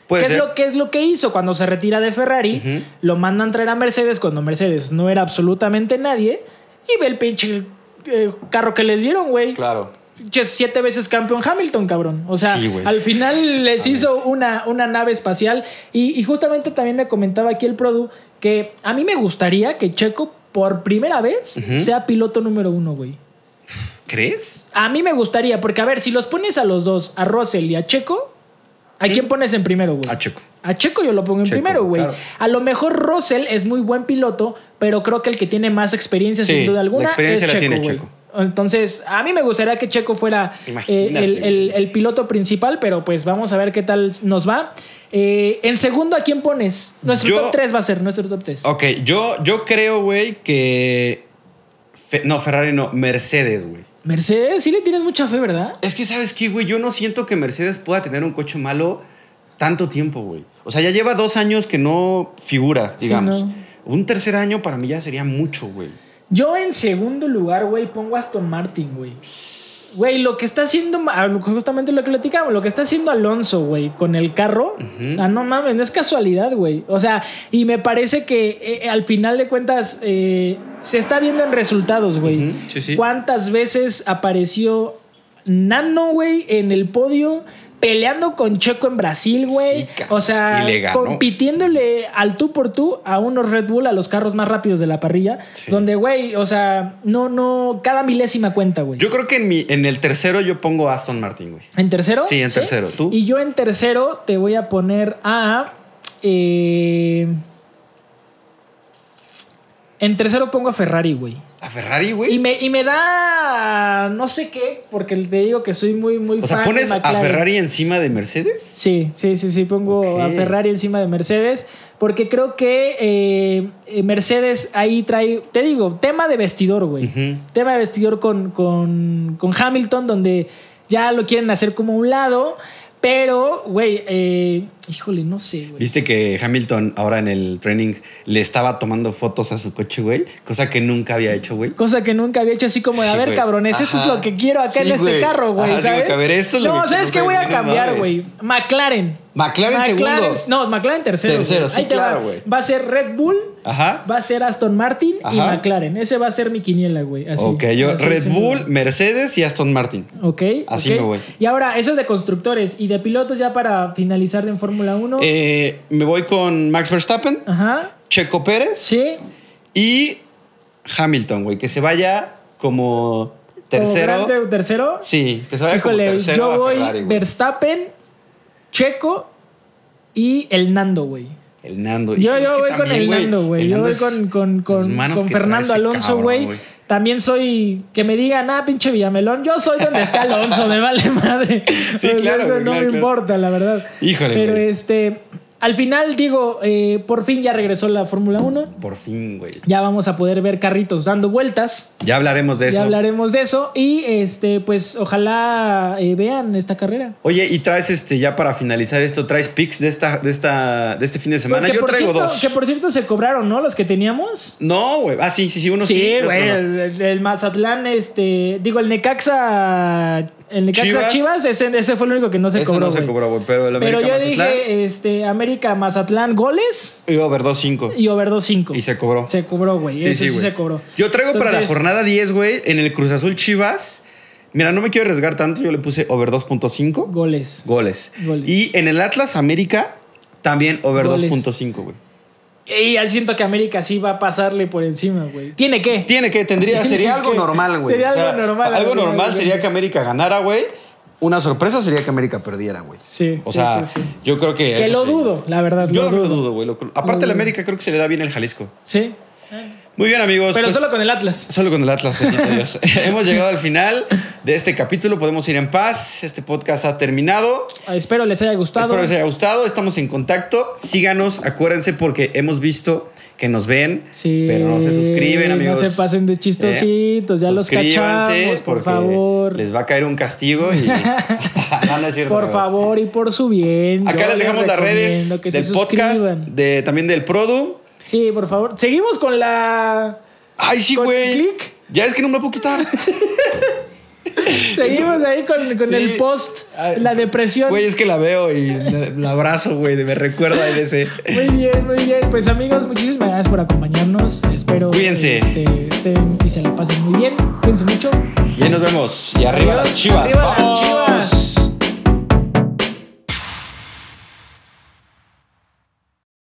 Puede ¿Qué es, lo, ¿Qué es lo que hizo cuando se retira de Ferrari? Ujú. Lo mandan traer a Mercedes cuando Mercedes no era absolutamente nadie. Y ve el pinche eh, carro que les dieron, güey. Claro. Siete veces campeón Hamilton, cabrón. O sea, Sí, al final les hizo una, una nave espacial. Y, y justamente también me comentaba aquí el Produ que a mí me gustaría que Checo por primera vez sea piloto número uno, güey. ¿Crees? A mí me gustaría, porque a ver, si los pones a los dos, a Russell y a Checo, ¿a quién pones en primero, güey? A Checo. A Checo yo lo pongo en Checo, primero, güey. claro. A lo mejor Russell es muy buen piloto, pero creo que el que tiene más experiencia, Sí, sin duda la alguna, experiencia es la Checo, tiene. Checo. Entonces, a mí me gustaría que Checo fuera eh, el, el- güey. el piloto principal, pero pues vamos a ver qué tal nos va. Eh, en segundo, ¿a quién pones? Nuestro Yo- top 3 va a ser, nuestro top 3. Ok, yo, yo creo, güey, que. Fe- no, Ferrari no, Mercedes, güey. Mercedes, sí le tienes mucha fe, ¿verdad? Es que, ¿sabes qué, güey? Yo no siento que Mercedes pueda tener un coche malo tanto tiempo, güey. O sea, ya lleva dos años que no figura, Sí, digamos. no. Un tercer año para mí ya sería mucho, güey. Yo en segundo lugar, güey, pongo Aston Martin, güey. Güey, lo que está haciendo, ah, justamente lo que platicamos, lo que está haciendo Alonso, güey, con el carro, ah, no mames, no es casualidad, güey. O sea, y me parece que eh, al final de cuentas eh, se está viendo en resultados, güey. Sí, sí. ¿Cuántas veces apareció Nano, güey, en el podio? Peleando con Checo en Brasil, güey. Sí, o sea, compitiéndole al tú por tú a unos Red Bull, a los carros más rápidos de la parrilla. Sí. Donde, güey, o sea, no, no, cada milésima cuenta, güey. Yo creo que en, mi, en el tercero yo pongo a Aston Martin, güey. ¿En tercero? Sí, en tercero. ¿Tú? Y yo en tercero te voy a poner a. eh, en tercero pongo a Ferrari, güey. A Ferrari, Y güey. me, y me da. No sé qué, porque te digo que soy muy, muy O sea, fan ¿pones de a. Ferrari encima de Mercedes? Sí, sí, sí, sí, pongo a Ferrari encima de Mercedes, porque creo que eh, eh, Mercedes ahí trae, te digo, tema de vestidor, güey. Tema de vestidor con, con, con Hamilton, donde ya lo quieren hacer como un lado, pero, güey, eh, híjole, no sé, güey. Viste que Hamilton ahora en el training le estaba tomando fotos a su coche, güey. Cosa que nunca había hecho, güey. Cosa que nunca había hecho así como de, Sí, a ver, cabrones, esto es lo que quiero acá Sí, en este carro, güey, sí, ¿sabes? güey, a ver, esto es lo no, que ¿sabes qué voy a cambiar, güey? McLaren. McLaren segundo. No, McLaren tercero. Tercero, sí, Ahí te va. claro, güey. Va a ser Red Bull, Ajá. va a ser Aston Martin y. McLaren. Ese va a ser mi quiniela, güey. Ok, yo Así, Red Bull. Mercedes y Aston Martin. Ok. Así ok. me voy. Y ahora, eso de constructores y de pilotos ya para finalizar en Fórmula 1. Eh, me voy con Max Verstappen, Ajá. Checo Pérez Sí. y Hamilton, güey. Que se vaya como tercero. Como grande, tercero. Sí, que se vaya como tercero yo voy Ferrari. Verstappen, Checo y el Nando, güey. El Nando. Yo, yo voy con el Nando, güey. Yo voy con, con, con, Fernando Alonso, güey. También soy. Que me digan, ah, pinche Villamelón. Yo soy donde está Alonso, me vale madre. Sí, claro, Eso no claro, me claro. importa, la verdad. Híjole, Pero este. Al final, digo, eh, por fin ya regresó la Fórmula 1. Por fin, güey. Ya vamos a poder ver carritos dando vueltas. Ya hablaremos de Ya eso. hablaremos de eso. Y este, pues ojalá eh, vean esta carrera. Oye, y traes este, ya para finalizar esto, traes pics de esta, de esta, de este fin de semana. Yo traigo cierto- dos. Que por cierto se cobraron, ¿no? Los que teníamos. No, güey. Ah, sí, sí, sí, uno sí. Sí, güey, no. el, Mazatlán, este, digo, el Necaxa, el Necaxa Chivas. Chivas, ese, ese fue el único que no se Eso cobró. no se cobró, güey. Pero el Pero América yo Mazatlán dije, este, América Mazatlán goles y over 2-5. y over 2-5. Y se cobró. Se cobró, güey. Sí, sí, sí, se cobró. Yo traigo para la jornada 10, güey, en el Cruz Azul Chivas. Mira, no me quiero arriesgar tanto, yo le puse over 2.5 Goles. goles. Goles. Y en el Atlas América también over Goles. 2.5, güey. Y ya siento que América sí va a pasarle por encima, güey. ¿Tiene que? Tiene que, tendría, sería algo normal, güey. sería O sea, algo normal, Algo normal. sería que América ganara, güey. Una sorpresa sería que América perdiera, güey. Sí, O sí, sea, sí, sí. yo creo que. Que lo sí. dudo, la verdad. Yo lo lo dudo. güey. Aparte, la. América creo que se le da bien el Jalisco. Sí. Muy bien, amigos. Pero pues, solo con el Atlas. Solo con el Atlas, Dios. Hemos llegado al final de este capítulo. Podemos ir en paz. Este podcast ha terminado. Espero les haya gustado. Espero les haya gustado. Estamos en contacto. Síganos, acuérdense, porque hemos visto que nos ven, Sí, pero no se suscriben, amigos. No se pasen de chistositos, ya los cachamos, por favor. Les va a caer un castigo y. no, no es cierto, Por amigos. favor y por su bien. Acá les dejamos las redes del podcast, de, también del Produ. Sí, por favor. Seguimos con la. Ay, sí, ¿Con güey. Ya es que no me lo puedo quitar. Seguimos ahí con, con Sí. el post, Ay, la depresión. Güey, es que la veo y la, abrazo, güey. Me recuerda a ese. Muy bien, muy bien. Pues amigos, muchísimas gracias por acompañarnos. Espero Cuídense. este, estén y se la pasen muy bien. Cuídense mucho. Y nos vemos. Y arriba Adiós. las chivas. Arriba las ¡Vamos! chivas.